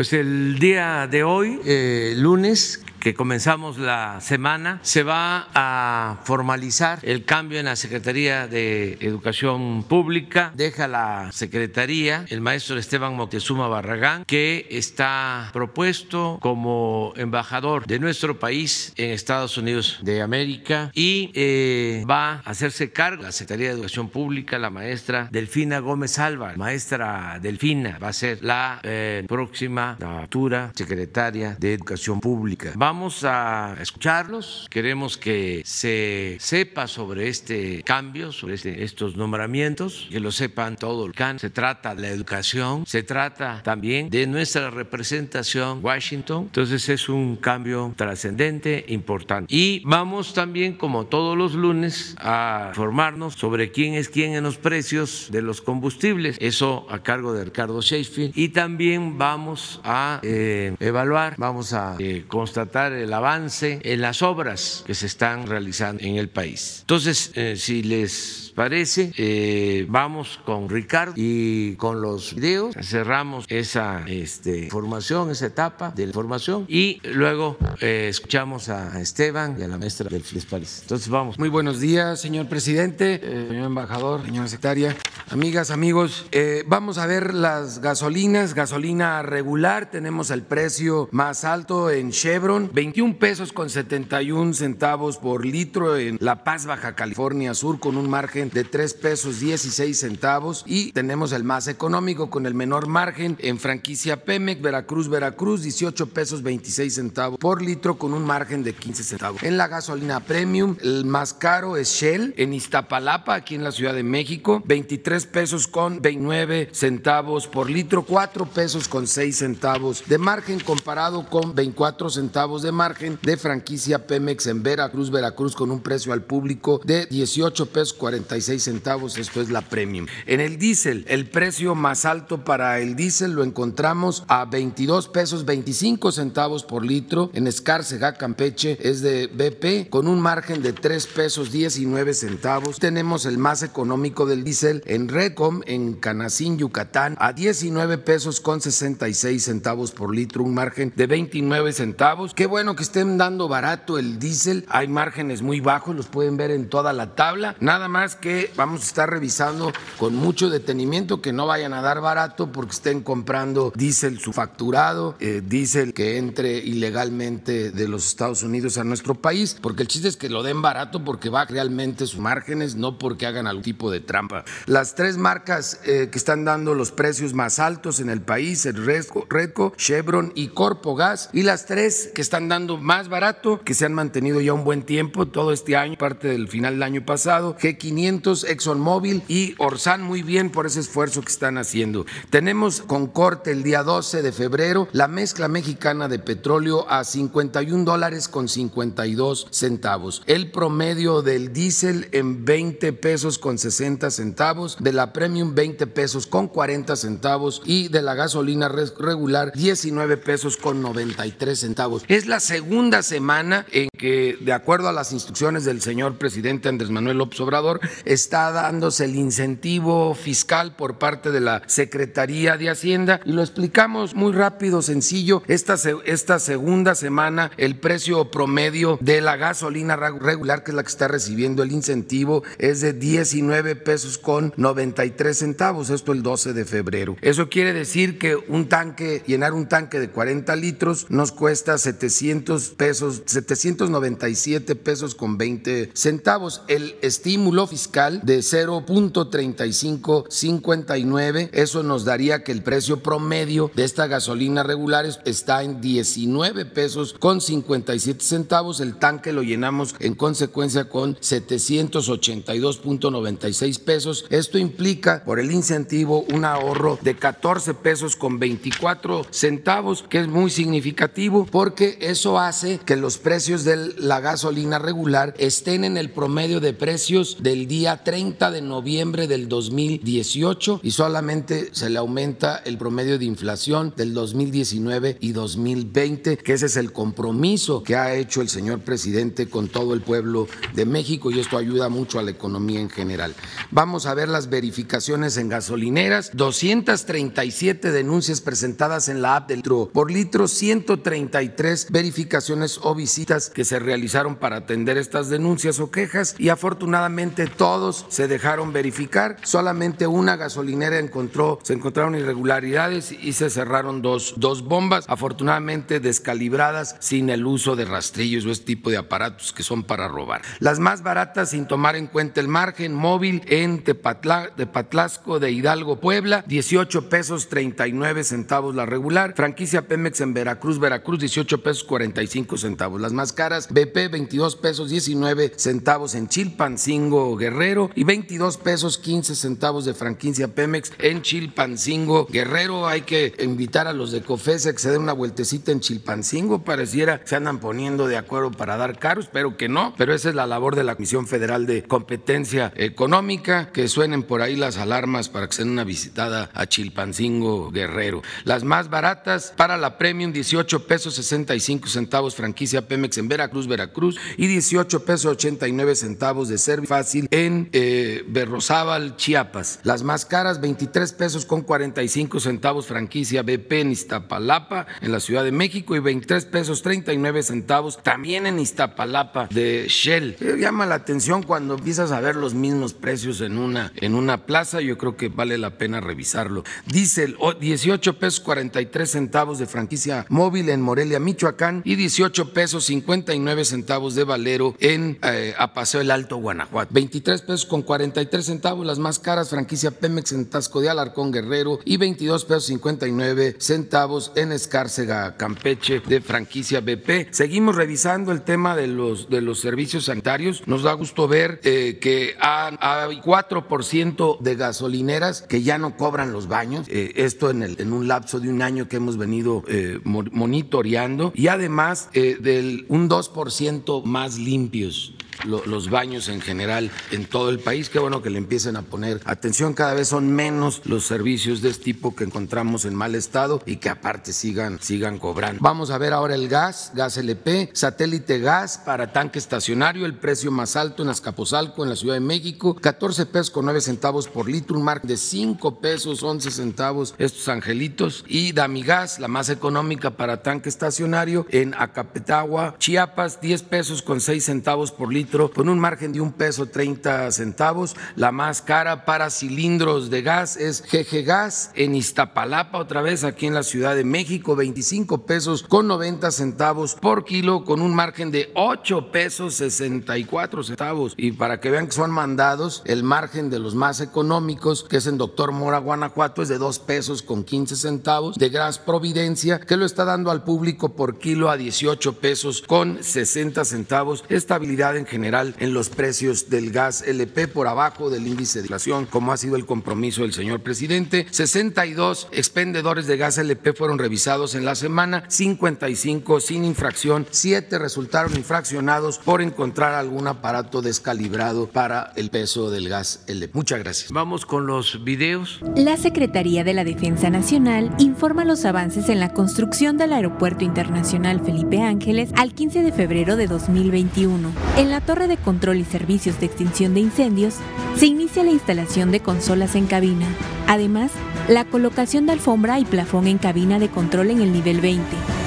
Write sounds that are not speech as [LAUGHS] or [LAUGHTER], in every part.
Pues el día de hoy, eh, lunes, que comenzamos la semana, se va a formalizar el cambio en la Secretaría de Educación Pública. Deja la Secretaría el maestro Esteban Moctezuma Barragán, que está propuesto como embajador de nuestro país en Estados Unidos de América y eh, va a hacerse cargo la Secretaría de Educación Pública la maestra Delfina Gómez Alba. Maestra Delfina va a ser la eh, próxima la futura secretaria de Educación Pública. Vamos a escucharlos, queremos que se sepa sobre este cambio, sobre este, estos nombramientos, que lo sepan todo el CAN. Se trata de la educación, se trata también de nuestra representación en Washington, entonces es un cambio trascendente, importante. Y vamos también, como todos los lunes, a informarnos sobre quién es quién en los precios de los combustibles, eso a cargo de Ricardo Sheffield, y también vamos a eh, evaluar, vamos a eh, constatar el avance en las obras que se están realizando en el país. Entonces, eh, si les parece, eh, vamos con Ricardo y con los videos, cerramos esa este, formación, esa etapa de la formación y luego eh, escuchamos a Esteban y a la maestra del París. Entonces vamos. Muy buenos días, señor presidente, eh, señor embajador, señora secretaria, amigas, amigos. Vamos a ver las gasolinas, gasolina regular, tenemos el precio más alto en Chevron, 21 pesos con 71 centavos por litro en La Paz, Baja California Sur, con un margen de 3 pesos 16 centavos y tenemos el más económico con el menor margen en franquicia Pemex, Veracruz, Veracruz, 18 pesos 26 centavos por litro con un margen de 15 centavos. En la gasolina premium, el más caro es Shell en Iztapalapa, aquí en la Ciudad de México, 23 pesos con 29 centavos por litro, 4 pesos con 6 centavos de margen comparado con 24 centavos de margen de franquicia Pemex en Veracruz, Veracruz con un precio al público de 18 pesos 46 centavos, esto es la premium. En el diésel, el precio más alto para el diésel lo encontramos a 22 pesos 25 centavos por litro. En Escárcega, Campeche, es de BP con un margen de 3 pesos 19 centavos. Tenemos el más económico del diésel en Redcom, en Canacín, Yucatán, a 19 pesos con 66 centavos por litro, un margen de 29 centavos. Qué bueno que estén dando barato el diésel. Hay márgenes muy bajos, los pueden ver en toda la tabla. Nada más que vamos a estar revisando con mucho detenimiento que no vayan a dar barato porque estén comprando diésel su facturado, eh, diésel que entre ilegalmente de los Estados Unidos a nuestro país, porque el chiste es que lo den barato porque va realmente sus márgenes, no porque hagan algún tipo de trampa. Las tres marcas eh, que están dando los precios más altos en el país, el Redco, Redco, Chevron y Corpo Gas, y las tres que están dando más barato, que se han mantenido ya un buen tiempo, todo este año, parte del final del año pasado, G500, ExxonMobil y Orsan, muy bien por ese esfuerzo que están haciendo. Tenemos con corte el día 12 de febrero la mezcla mexicana de petróleo a 51 dólares con 52 centavos. El promedio del diésel en 20 pesos con 60 centavos, de la premium 20 pesos con 40 centavos y de la gasolina regular 19 pesos con 93 centavos. Es la segunda semana en que, de acuerdo a las instrucciones del señor presidente Andrés Manuel López Obrador, está dándose el incentivo fiscal por parte de la Secretaría de Hacienda y lo explicamos muy rápido, sencillo. Esta, esta segunda semana el precio promedio de la gasolina regular, que es la que está recibiendo el incentivo, es de 19 pesos con 93 centavos, esto el 12 de febrero. Eso quiere decir que un tanque, llenar un tanque de 40 litros nos cuesta 700 pesos, 797 pesos con 20 centavos. El estímulo fiscal de 0.3559, eso nos daría que el precio promedio de esta gasolina regular está en 19 pesos con 57 centavos. El tanque lo llenamos en consecuencia con 782.96 pesos. Esto implica por el incentivo un ahorro de 14 pesos con 24 centavos, que es muy significativo porque eso hace que los precios de la gasolina regular estén en el promedio de precios del día día 30 de noviembre del 2018 y solamente se le aumenta el promedio de inflación del 2019 y 2020, que ese es el compromiso que ha hecho el señor presidente con todo el pueblo de México y esto ayuda mucho a la economía en general. Vamos a ver las verificaciones en gasolineras, 237 denuncias presentadas en la app del litro por litro, 133 verificaciones o visitas que se realizaron para atender estas denuncias o quejas y afortunadamente todos se dejaron verificar. Solamente una gasolinera encontró, se encontraron irregularidades y se cerraron dos, dos bombas, afortunadamente descalibradas sin el uso de rastrillos o este tipo de aparatos que son para robar. Las más baratas sin tomar en cuenta el margen móvil en Tepatlasco de Hidalgo, Puebla, 18 pesos 39 centavos la regular. Franquicia Pemex en Veracruz, Veracruz, 18 pesos 45 centavos. Las más caras, BP, 22 pesos 19 centavos en Chilpancingo, Guerrero y 22 pesos 15 centavos de franquicia Pemex en Chilpancingo, Guerrero. Hay que invitar a los de COFESE que se den una vueltecita en Chilpancingo. Pareciera que se andan poniendo de acuerdo para dar caros, espero que no, pero esa es la labor de la Comisión Federal de Competencia Económica, que suenen por ahí las alarmas para que se den una visitada a Chilpancingo, Guerrero. Las más baratas para la Premium, 18 pesos 65 centavos franquicia Pemex en Veracruz, Veracruz y 18 pesos 89 centavos de ser fácil en eh, Berrozábal, Chiapas. Las más caras, 23 pesos con 45 centavos franquicia BP en Iztapalapa, en la Ciudad de México, y 23 pesos 39 centavos también en Iztapalapa de Shell. Eh, llama la atención cuando empiezas a ver los mismos precios en una, en una plaza, yo creo que vale la pena revisarlo. Diesel, 18 pesos 43 centavos de franquicia móvil en Morelia, Michoacán, y 18 pesos 59 centavos de Valero en eh, Apaseo el Alto, Guanajuato. 23 pesos con 43 centavos, las más caras, franquicia Pemex en Tasco de Alarcón, Guerrero, y 22 pesos 59 centavos en Escárcega, Campeche, de franquicia BP. Seguimos revisando el tema de los, de los servicios sanitarios. Nos da gusto ver eh, que hay 4% de gasolineras que ya no cobran los baños. Eh, esto en, el, en un lapso de un año que hemos venido monitoreando. Y además del un 2% más limpios los baños en general en todo el país. Qué bueno que le empiecen a poner atención. Cada vez son menos los servicios de este tipo que encontramos en mal estado y que aparte sigan, sigan cobrando. Vamos a ver ahora el gas, gas LP, satélite gas para tanque estacionario, el precio más alto en Azcapotzalco, en la Ciudad de México, 14 pesos con 9 centavos por litro, un margen de 5 pesos 11 centavos estos angelitos y Damigas, la más económica para tanque estacionario en Acapetagua, Chiapas, 10 pesos con 6 centavos por litro con un margen de un peso 30 centavos. La más cara para cilindros de gas es GG Gas en Iztapalapa, otra vez aquí en la Ciudad de México, 25 pesos con 90 centavos por kilo, con un margen de 8 pesos 64 centavos. Y para que vean que son mandados, el margen de los más económicos, que es en Doctor Mora, Guanajuato, es de 2 pesos con 15 centavos. De Gas Providencia, que lo está dando al público por kilo a 18 pesos con 60 centavos. Estabilidad en general general en los precios del gas LP por abajo del índice de inflación, como ha sido el compromiso del señor presidente. 62 expendedores de gas LP fueron revisados en la semana, 55 sin infracción, 7 resultaron infraccionados por encontrar algún aparato descalibrado para el peso del gas LP. Muchas gracias. Vamos con los videos. La Secretaría de la Defensa Nacional informa los avances en la construcción del Aeropuerto Internacional Felipe Ángeles al 15 de febrero de 2021. En la torre de control y servicios de extinción de incendios, se inicia la instalación de consolas en cabina. Además, la colocación de alfombra y plafón en cabina de control en el nivel 20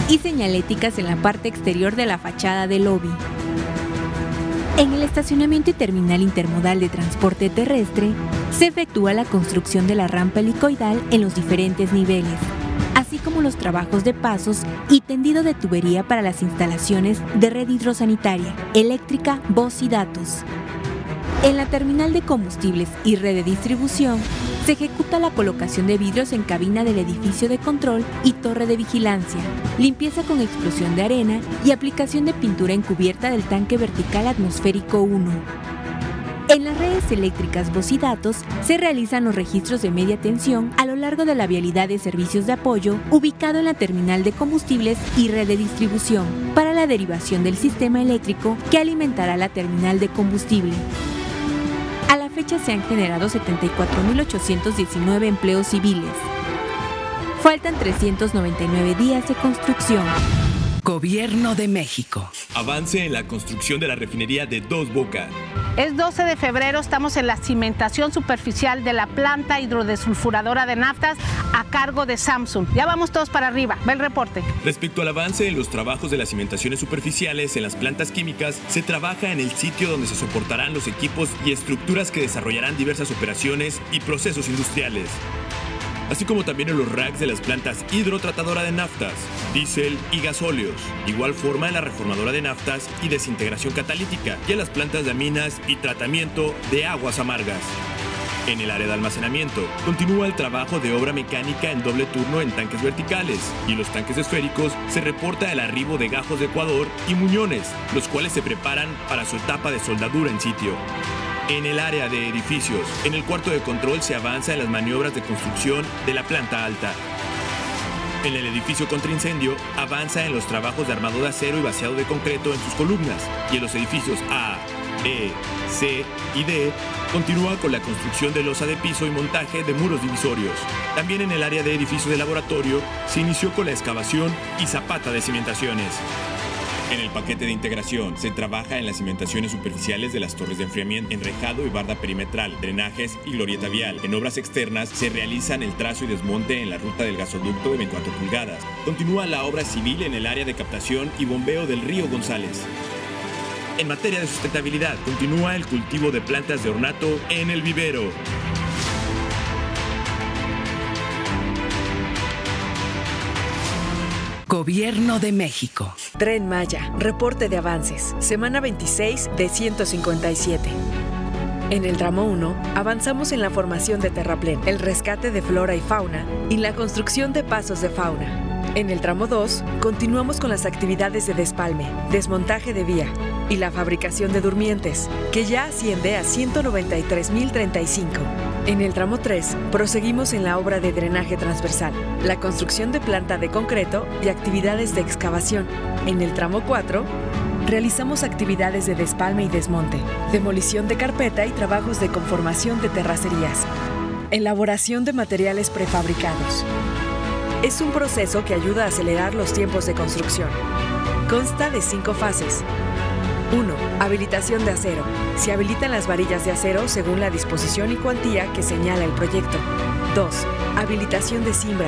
y señaléticas en la parte exterior de la fachada del lobby. En el estacionamiento y terminal intermodal de transporte terrestre, se efectúa la construcción de la rampa helicoidal en los diferentes niveles, así como los trabajos de pasos y tendido de tubería para las instalaciones de red hidrosanitaria, eléctrica, voz y datos. En la terminal de combustibles y red de distribución, se ejecuta la colocación de vidrios en cabina del edificio de control y torre de vigilancia, limpieza con explosión de arena y aplicación de pintura encubierta del tanque vertical atmosférico 1. En las redes eléctricas voz y datos se realizan los registros de media tensión a lo largo de la vialidad de servicios de apoyo ubicado en la terminal de combustibles y red de distribución para la derivación del sistema eléctrico que alimentará la terminal de combustible. A la fecha se han generado 74.819 empleos civiles. Faltan 399 días de construcción. Gobierno de México. Avance en la construcción de la refinería de Dos Bocas. Es 12 de febrero, estamos en la cimentación superficial de la planta hidrodesulfuradora de naftas a cargo de Samsung. Ya vamos todos para arriba, ve el reporte. Respecto al avance en los trabajos de las cimentaciones superficiales en las plantas químicas, se trabaja en el sitio donde se soportarán los equipos y estructuras que desarrollarán diversas operaciones y procesos industriales así como también en los racks de las plantas hidrotratadoras de naftas, diésel y gasóleos. Igual forma en la reformadora de naftas y desintegración catalítica y en las plantas de aminas y tratamiento de aguas amargas. En el área de almacenamiento, continúa el trabajo de obra mecánica en doble turno en tanques verticales y los tanques esféricos se reporta el arribo de gajos de Ecuador y muñones, los cuales se preparan para su etapa de soldadura en sitio. En el área de edificios, en el cuarto de control se avanza en las maniobras de construcción de la planta alta. En el edificio contra incendio, avanza en los trabajos de armado de acero y vaciado de concreto en sus columnas. Y en los edificios A, B, C y D, continúa con la construcción de losa de piso y montaje de muros divisorios. También en el área de edificios de laboratorio, se inició con la excavación y zapata de cimentaciones. En el paquete de integración se trabaja en las cimentaciones superficiales de las torres de enfriamiento, enrejado y barda perimetral, drenajes y glorieta vial. En obras externas se realizan el trazo y desmonte en la ruta del gasoducto de 24 pulgadas. Continúa la obra civil en el área de captación y bombeo del río González. En materia de sustentabilidad, continúa el cultivo de plantas de ornato en el vivero. Gobierno de México. Tren Maya, reporte de avances, semana 26 de 157. En el tramo 1, avanzamos en la formación de terraplén, el rescate de flora y fauna y la construcción de pasos de fauna. En el tramo 2, continuamos con las actividades de despalme, desmontaje de vía y la fabricación de durmientes, que ya asciende a 193.035. En el tramo 3, proseguimos en la obra de drenaje transversal, la construcción de planta de concreto y actividades de excavación. En el tramo 4, realizamos actividades de despalme y desmonte, demolición de carpeta y trabajos de conformación de terracerías. Elaboración de materiales prefabricados. Es un proceso que ayuda a acelerar los tiempos de construcción. Consta de cinco fases. 1. Habilitación de acero. Se habilitan las varillas de acero según la disposición y cuantía que señala el proyecto. 2. Habilitación de cimbra.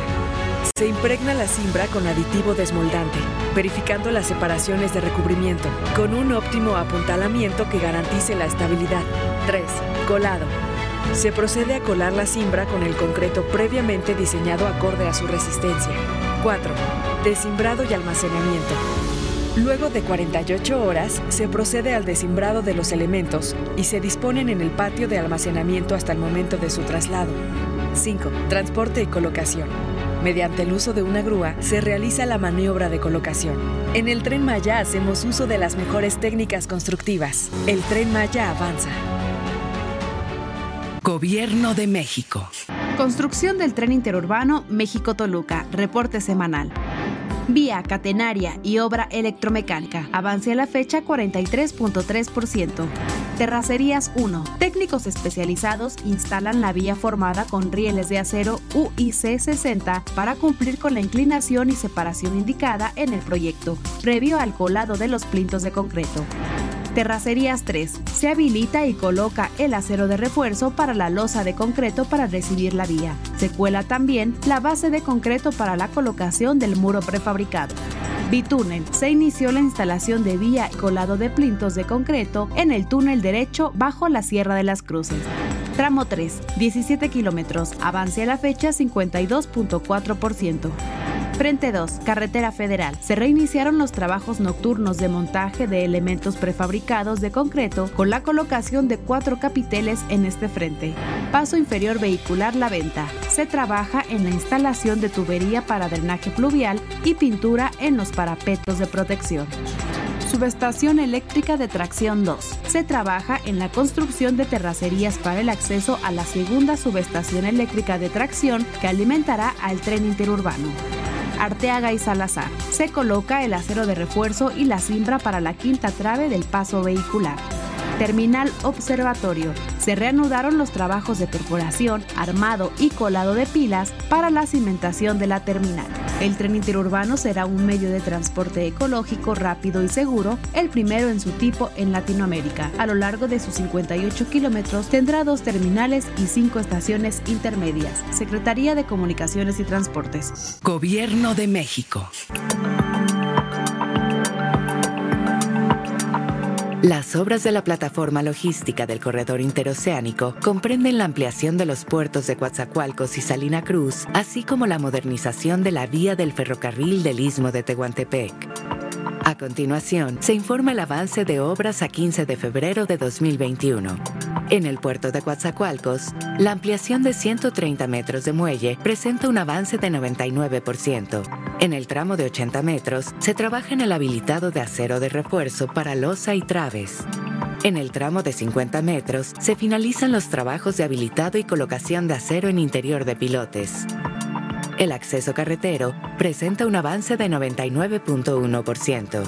Se impregna la cimbra con aditivo desmoldante, verificando las separaciones de recubrimiento, con un óptimo apuntalamiento que garantice la estabilidad. 3. Colado. Se procede a colar la cimbra con el concreto previamente diseñado acorde a su resistencia. 4. Desimbrado y almacenamiento. Luego de 48 horas, se procede al desimbrado de los elementos y se disponen en el patio de almacenamiento hasta el momento de su traslado. 5. Transporte y colocación. Mediante el uso de una grúa se realiza la maniobra de colocación. En el tren Maya hacemos uso de las mejores técnicas constructivas. El tren Maya avanza. Gobierno de México. Construcción del tren interurbano México-Toluca. Reporte semanal. Vía catenaria y obra electromecánica. Avance a la fecha 43.3%. Terracerías 1. Técnicos especializados instalan la vía formada con rieles de acero UIC 60 para cumplir con la inclinación y separación indicada en el proyecto, previo al colado de los plintos de concreto. Terracerías 3. Se habilita y coloca el acero de refuerzo para la losa de concreto para recibir la vía. Se cuela también la base de concreto para la colocación del muro prefabricado. Bitúnel. Se inició la instalación de vía y colado de plintos de concreto en el túnel derecho bajo la Sierra de las Cruces. Tramo 3, 17 kilómetros, avance a la fecha 52.4%. Frente 2, Carretera Federal. Se reiniciaron los trabajos nocturnos de montaje de elementos prefabricados de concreto con la colocación de cuatro capiteles en este frente. Paso inferior vehicular La Venta. Se trabaja en la instalación de tubería para drenaje pluvial y pintura en los parapetos de protección. Subestación eléctrica de tracción 2. Se trabaja en la construcción de terracerías para el acceso a la segunda subestación eléctrica de tracción que alimentará al tren interurbano. Arteaga y Salazar. Se coloca el acero de refuerzo y la cimbra para la quinta trave del paso vehicular. Terminal Observatorio. Se reanudaron los trabajos de perforación, armado y colado de pilas para la cimentación de la terminal. El tren interurbano será un medio de transporte ecológico rápido y seguro, el primero en su tipo en Latinoamérica. A lo largo de sus 58 kilómetros tendrá dos terminales y cinco estaciones intermedias. Secretaría de Comunicaciones y Transportes. Gobierno de México. Las obras de la plataforma logística del corredor interoceánico comprenden la ampliación de los puertos de Coatzacoalcos y Salina Cruz, así como la modernización de la vía del ferrocarril del Istmo de Tehuantepec. A continuación, se informa el avance de obras a 15 de febrero de 2021. En el puerto de Coatzacoalcos, la ampliación de 130 metros de muelle presenta un avance de 99%. En el tramo de 80 metros, se trabaja en el habilitado de acero de refuerzo para losa y traves. En el tramo de 50 metros, se finalizan los trabajos de habilitado y colocación de acero en interior de pilotes. El acceso carretero presenta un avance de 99.1%.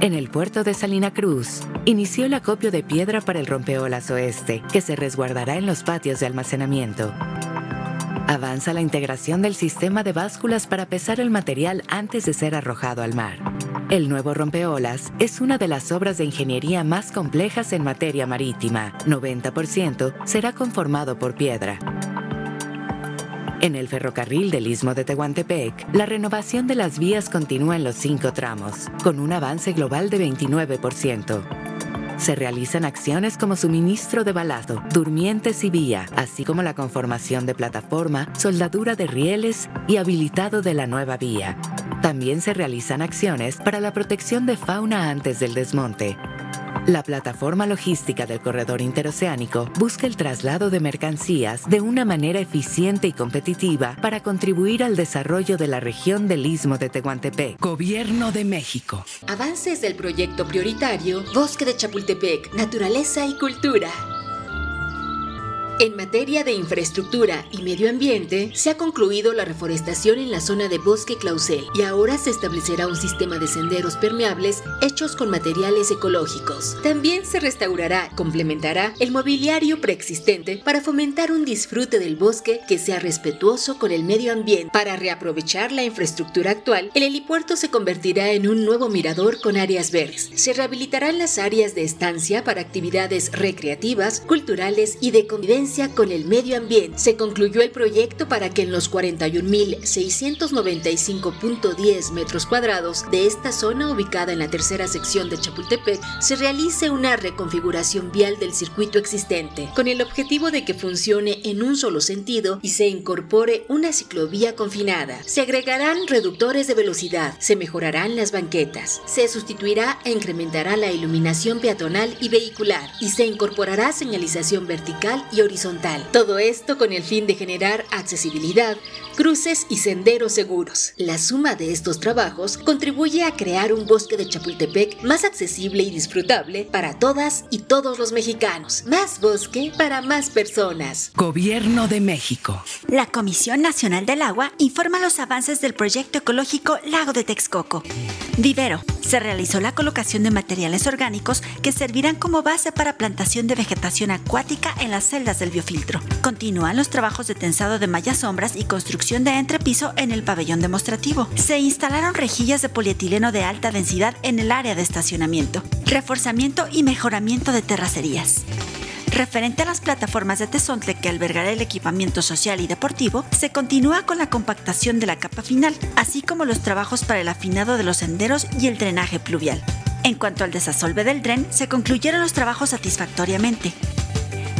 En el puerto de Salina Cruz, inició el acopio de piedra para el rompeolas oeste, que se resguardará en los patios de almacenamiento. Avanza la integración del sistema de básculas para pesar el material antes de ser arrojado al mar. El nuevo rompeolas es una de las obras de ingeniería más complejas en materia marítima. 90% será conformado por piedra. En el ferrocarril del Istmo de Tehuantepec, la renovación de las vías continúa en los cinco tramos, con un avance global de 29%. Se realizan acciones como suministro de balado, durmientes y vía, así como la conformación de plataforma, soldadura de rieles y habilitado de la nueva vía. También se realizan acciones para la protección de fauna antes del desmonte. La plataforma logística del corredor interoceánico busca el traslado de mercancías de una manera eficiente y competitiva para contribuir al desarrollo de la región del Istmo de Tehuantepec. Gobierno de México. Avances del proyecto prioritario Bosque de Chapultepec, Naturaleza y Cultura. En materia de infraestructura y medio ambiente, se ha concluido la reforestación en la zona de Bosque Clausel y ahora se establecerá un sistema de senderos permeables hechos con materiales ecológicos. También se restaurará, complementará el mobiliario preexistente para fomentar un disfrute del bosque que sea respetuoso con el medio ambiente. Para reaprovechar la infraestructura actual, el helipuerto se convertirá en un nuevo mirador con áreas verdes. Se rehabilitarán las áreas de estancia para actividades recreativas, culturales y de convivencia con el medio ambiente. Se concluyó el proyecto para que en los 41.695.10 metros cuadrados de esta zona ubicada en la tercera sección de Chapultepec se realice una reconfiguración vial del circuito existente, con el objetivo de que funcione en un solo sentido y se incorpore una ciclovía confinada. Se agregarán reductores de velocidad, se mejorarán las banquetas, se sustituirá e incrementará la iluminación peatonal y vehicular y se incorporará señalización vertical y horizontal todo esto con el fin de generar accesibilidad, cruces y senderos seguros. La suma de estos trabajos contribuye a crear un bosque de Chapultepec más accesible y disfrutable para todas y todos los mexicanos. Más bosque para más personas. Gobierno de México. La Comisión Nacional del Agua informa los avances del proyecto ecológico Lago de Texcoco. Vivero. Se realizó la colocación de materiales orgánicos que servirán como base para plantación de vegetación acuática en las celdas biofiltro. Continúan los trabajos de tensado de mallas sombras y construcción de entrepiso en el pabellón demostrativo. Se instalaron rejillas de polietileno de alta densidad en el área de estacionamiento. Reforzamiento y mejoramiento de terracerías. Referente a las plataformas de Tezontle que albergará el equipamiento social y deportivo, se continúa con la compactación de la capa final, así como los trabajos para el afinado de los senderos y el drenaje pluvial. En cuanto al desasolve del dren, se concluyeron los trabajos satisfactoriamente.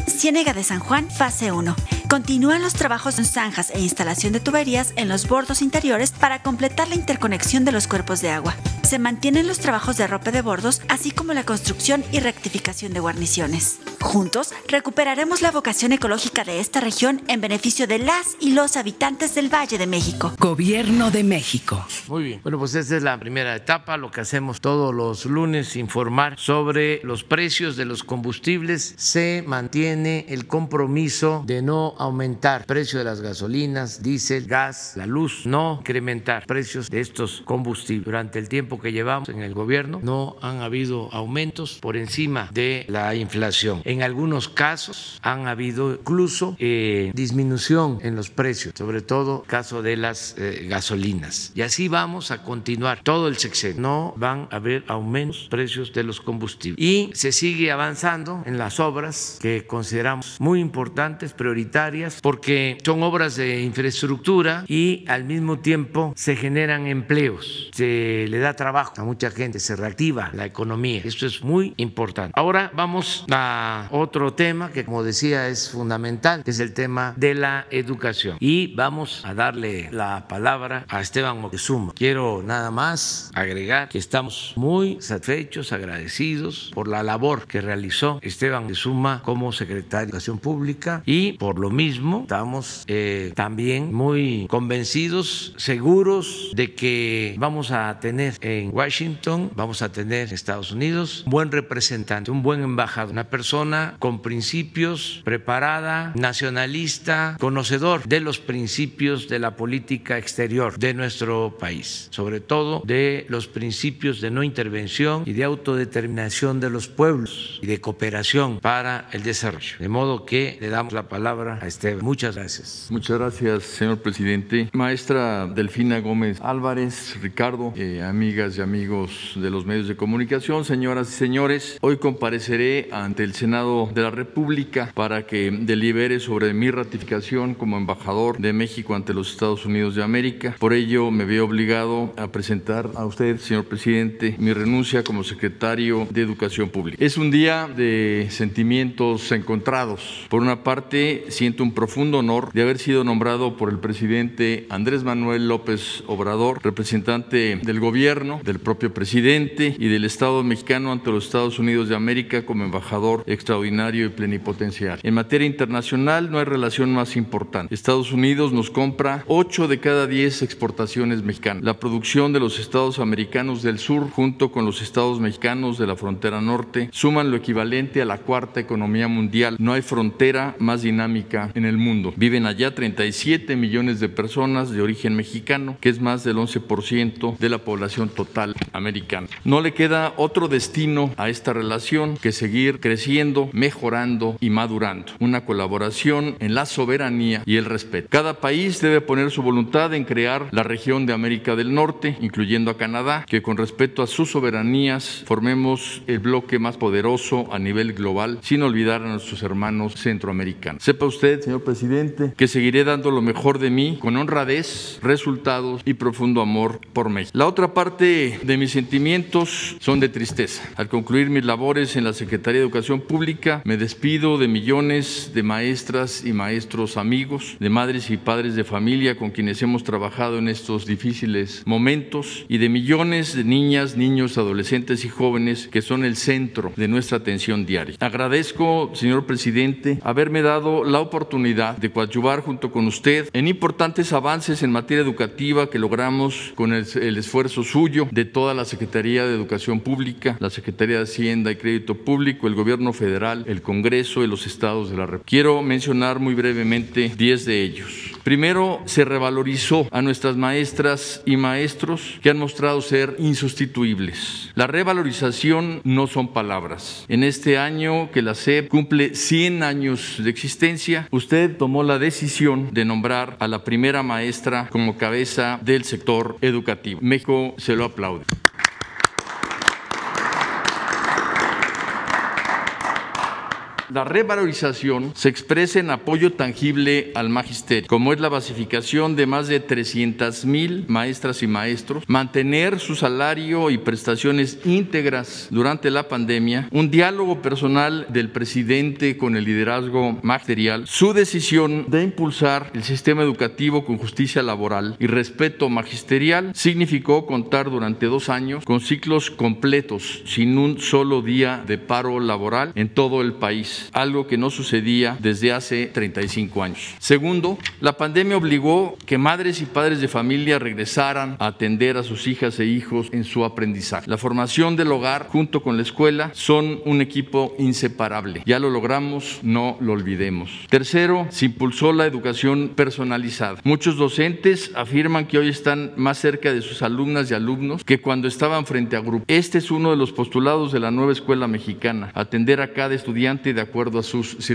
Ciénega de San Juan, fase 1. Continúan los trabajos en zanjas e instalación de tuberías en los bordos interiores para completar la interconexión de los cuerpos de agua. Se mantienen los trabajos de rope de bordos, así como la construcción y rectificación de guarniciones. Juntos recuperaremos la vocación ecológica de esta región en beneficio de las y los habitantes del Valle de México. Gobierno de México. Muy bien. Bueno, pues esta es la primera etapa. Lo que hacemos todos los lunes, informar sobre los precios de los combustibles. Se mantiene el compromiso de no aumentar el precio de las gasolinas, diésel, gas, la luz, no incrementar precios de estos combustibles. Durante el tiempo que llevamos en el gobierno no han habido aumentos por encima de la inflación. En algunos casos han habido incluso eh, disminución en los precios, sobre todo caso de las eh, gasolinas. Y así vamos a continuar todo el sexenio. No van a haber aumentos precios de los combustibles. Y se sigue avanzando en las obras que consideramos muy importantes, prioritarias, porque son obras de infraestructura y al mismo tiempo se generan empleos, se le da trabajo a mucha gente, se reactiva la economía. Esto es muy importante. Ahora vamos a otro tema que, como decía, es fundamental, que es el tema de la educación. Y vamos a darle la palabra a Esteban Moctezuma. Quiero nada más agregar que estamos muy satisfechos, agradecidos por la labor que realizó Esteban Moctezuma como secretario de Educación Pública y por lo mismo estamos eh, también muy convencidos, seguros de que vamos a tener en Washington, vamos a tener en Estados Unidos un buen representante, un buen embajador, una persona con principios, preparada, nacionalista, conocedor de los principios de la política exterior de nuestro país, sobre todo de los principios de no intervención y de autodeterminación de los pueblos y de cooperación para el desarrollo. De modo que le damos la palabra a Esteban. Muchas gracias. Muchas gracias, señor presidente. Maestra Delfina Gómez Álvarez, Ricardo, eh, amigas y amigos de los medios de comunicación, señoras y señores, hoy compareceré ante el Senado de la República para que delibere sobre mi ratificación como embajador de México ante los Estados Unidos de América. Por ello, me veo obligado a presentar a usted, señor presidente, mi renuncia como secretario de Educación Pública. Es un día de sentimientos encontrados. Por una parte, siento un profundo honor de haber sido nombrado por el presidente Andrés Manuel López Obrador, representante del gobierno, del propio presidente y del Estado mexicano ante los Estados Unidos de América como embajador extraordinario y plenipotenciario. En materia internacional no hay relación más importante. Estados Unidos nos compra 8 de cada 10 exportaciones mexicanas. La producción de los estados americanos del sur junto con los estados mexicanos de la frontera norte suman lo equivalente a la cuarta economía mundial. No hay frontera más dinámica en el mundo. Viven allá 37 millones de personas de origen mexicano, que es más del 11% de la población total americana. No le queda otro destino a esta relación que seguir creciendo, mejorando y madurando. Una colaboración en la soberanía y el respeto. Cada país debe poner su voluntad en crear la región de América del Norte, incluyendo a Canadá, que con respeto a sus soberanías formemos el bloque más poderoso a nivel global, sin olvidar a nuestros hermanos centroamericanos. Sepa usted, señor presidente, que seguiré dando lo mejor de mí con honradez, resultados y profundo amor por México. La otra parte de mis sentimientos son de tristeza. Al concluir mis labores en la Secretaría de Educación Pública, me despido de millones de maestras y maestros amigos, de madres y padres de familia con quienes hemos trabajado en estos difíciles momentos y de millones de niñas, niños, adolescentes y jóvenes que son el centro de nuestra atención diaria. Agradezco, señor presidente, haberme dado la oportunidad de coadyuvar junto con usted en importantes avances en materia educativa que logramos con el, el esfuerzo suyo de toda la Secretaría de Educación Pública, la Secretaría de Hacienda y Crédito Público, el Gobierno Federal, el Congreso y los estados de la República. Quiero mencionar muy brevemente 10 de ellos. Primero, se revalorizó a nuestras maestras y maestros que han mostrado ser insustituibles. La revalorización no son palabras. En este año que la SEP cumple 100 años de existencia, usted tomó la decisión de nombrar a la primera maestra como cabeza del sector educativo. México se lo aplaude. La revalorización se expresa en apoyo tangible al magisterio, como es la basificación de más de 300 mil maestras y maestros, mantener su salario y prestaciones íntegras durante la pandemia, un diálogo personal del presidente con el liderazgo magisterial, su decisión de impulsar el sistema educativo con justicia laboral y respeto magisterial significó contar durante dos años con ciclos completos, sin un solo día de paro laboral en todo el país algo que no sucedía desde hace 35 años. Segundo, la pandemia obligó que madres y padres de familia regresaran a atender a sus hijas e hijos en su aprendizaje. La formación del hogar junto con la escuela son un equipo inseparable. Ya lo logramos, no lo olvidemos. Tercero, se impulsó la educación personalizada. Muchos docentes afirman que hoy están más cerca de sus alumnas y alumnos que cuando estaban frente a grupo. Este es uno de los postulados de la nueva escuela mexicana, atender a cada estudiante de acuerdo a sus circunstancias.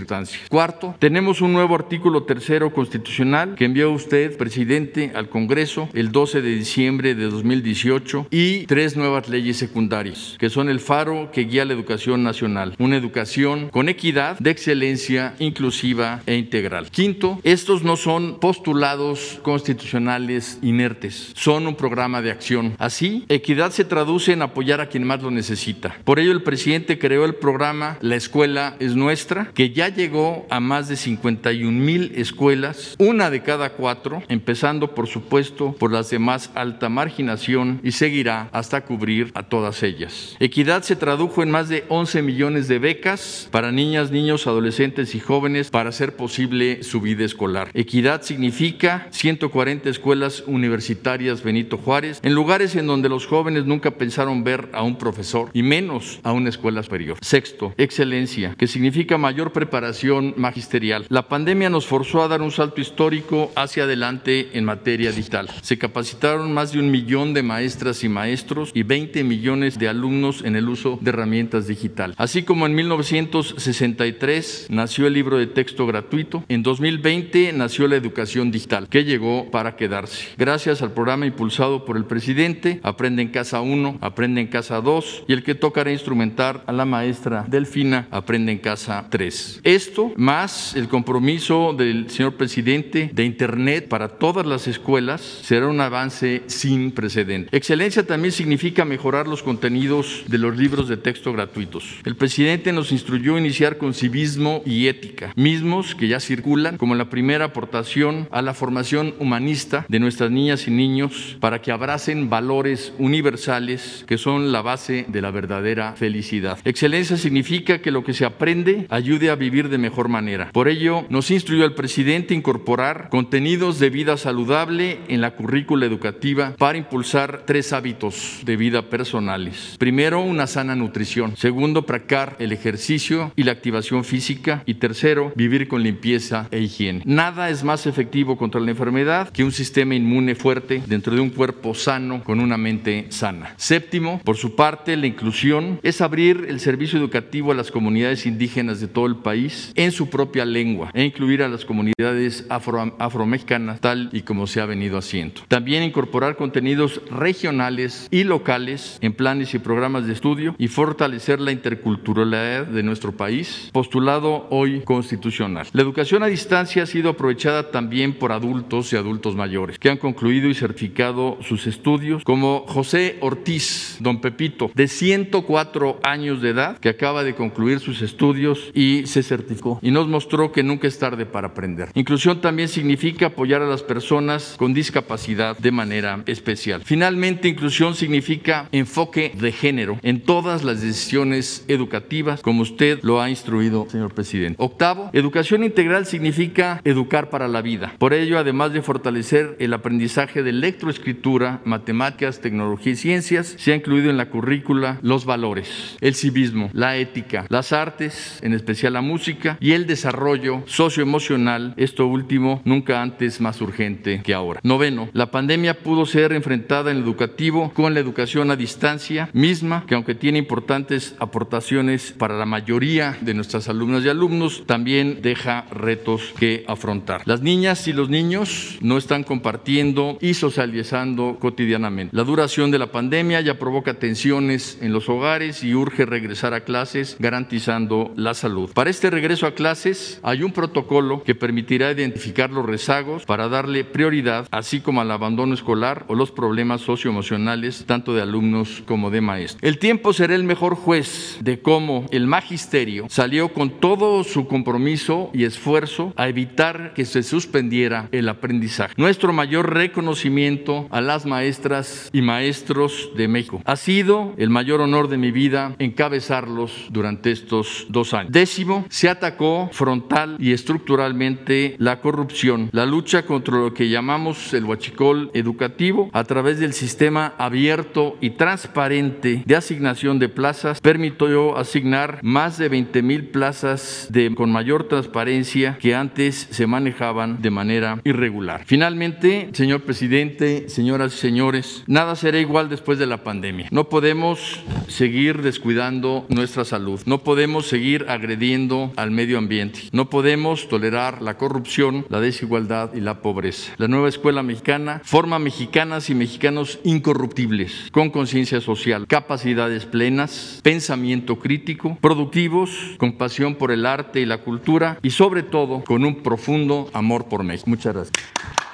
Cuarto, tenemos un nuevo artículo tercero constitucional que envió usted, presidente, al Congreso el 12 de diciembre de 2018 y tres nuevas leyes secundarias, que son el faro que guía la educación nacional, una educación con equidad, de excelencia, inclusiva e integral. Quinto, estos no son postulados constitucionales inertes, son un programa de acción. Así, equidad se traduce en apoyar a quien más lo necesita. Por ello, el presidente creó el programa La Escuela es Nuestra, que ya llegó a más de 51 mil escuelas, una de cada cuatro, empezando por supuesto por las de más alta marginación y seguirá hasta cubrir a todas ellas. Equidad se tradujo en más de 11 millones de becas para niñas, niños, adolescentes y jóvenes para hacer posible su vida escolar. Equidad significa 140 escuelas universitarias Benito Juárez en lugares en donde los jóvenes nunca pensaron ver a un profesor y menos a una escuela superior. Sexto, excelencia, que significa mayor preparación magisterial. La pandemia nos forzó a dar un salto histórico hacia adelante en materia digital. Se capacitaron más de un millón de maestras y maestros y 20 millones de alumnos en el uso de herramientas digitales. Así como en 1963 nació el libro de texto gratuito, en 2020 nació la educación digital, que llegó para quedarse. Gracias al programa impulsado por el presidente, Aprende en Casa 1, Aprende en Casa 2 y el que tocará instrumentar a la maestra Delfina, Aprende en Casa 3. Esto, más el compromiso del señor presidente de Internet para todas las escuelas, será un avance sin precedente. Excelencia también significa mejorar los contenidos de los libros de texto gratuitos. El presidente nos instruyó iniciar con civismo y ética, mismos que ya circulan como la primera aportación a la formación humanista de nuestras niñas y niños para que abracen valores universales que son la base de la verdadera felicidad. Excelencia significa que lo que se aprende ayude a vivir de mejor manera. Por ello, nos instruyó el presidente incorporar contenidos de vida saludable en la currícula educativa para impulsar tres hábitos de vida personales. Primero, una sana nutrición. Segundo, practicar el ejercicio y la activación física. Y tercero, vivir con limpieza e higiene. Nada es más efectivo contra la enfermedad que un sistema inmune fuerte dentro de un cuerpo sano con una mente sana. Séptimo, por su parte, la inclusión es abrir el servicio educativo a las comunidades indígenas de todo el país en su propia lengua e incluir a las comunidades afro, afromexicanas tal y como se ha venido haciendo. También incorporar contenidos regionales y locales en planes y programas de estudio y fortalecer la interculturalidad de nuestro país, postulado hoy constitucional. La educación a distancia ha sido aprovechada también por adultos y adultos mayores que han concluido y certificado sus estudios, como José Ortiz, don Pepito, de 104 años de edad, que acaba de concluir sus estudios y se certificó y nos mostró que nunca es tarde para aprender. Inclusión también significa apoyar a las personas con discapacidad de manera especial. Finalmente, inclusión significa enfoque de género en todas las decisiones educativas, como usted lo ha instruido, señor presidente. Octavo, educación integral significa educar para la vida. Por ello, además de fortalecer el aprendizaje de lectoescritura, matemáticas, tecnología y ciencias, se ha incluido en la currícula los valores, el civismo, la ética, las artes, en especial la música, y el desarrollo socioemocional, esto último nunca antes más urgente que ahora. Noveno, la pandemia pudo ser enfrentada en el educativo con la educación a distancia misma, que aunque tiene importantes aportaciones para la mayoría de nuestras alumnas y alumnos, también deja retos que afrontar. Las niñas y los niños no están compartiendo y socializando cotidianamente. La duración de la pandemia ya provoca tensiones en los hogares y urge regresar a clases garantizando la salud. Para este regreso a clases hay un protocolo que permitirá identificar los rezagos para darle prioridad, así como al abandono escolar o los problemas socioemocionales tanto de alumnos como de maestros. El tiempo será el mejor juez de cómo el magisterio salió con todo su compromiso y esfuerzo a evitar que se suspendiera el aprendizaje. Nuestro mayor reconocimiento a las maestras y maestros de México. Ha sido el mayor honor de mi vida encabezarlos durante estos dos años. Décimo, se atacó frontal y estructuralmente la corrupción, la lucha contra lo que llamamos el huachicol educativo a través del sistema abierto y transparente de asignación de plazas permitió asignar más de 20 mil plazas con mayor transparencia que antes se manejaban de manera irregular. Finalmente, señor presidente, señoras y señores, nada será igual después de la pandemia. No podemos seguir descuidando nuestra salud. No podemos seguir agrediendo al medio ambiente. No podemos tolerar la corrupción, la desigualdad y la pobreza. La nueva escuela mexicana forma mexicanas y mexicanos incorruptibles, con conciencia social, capacidades plenas, pensamiento crítico, productivos, con pasión por el arte y la cultura y sobre todo con un profundo amor por México. Muchas gracias.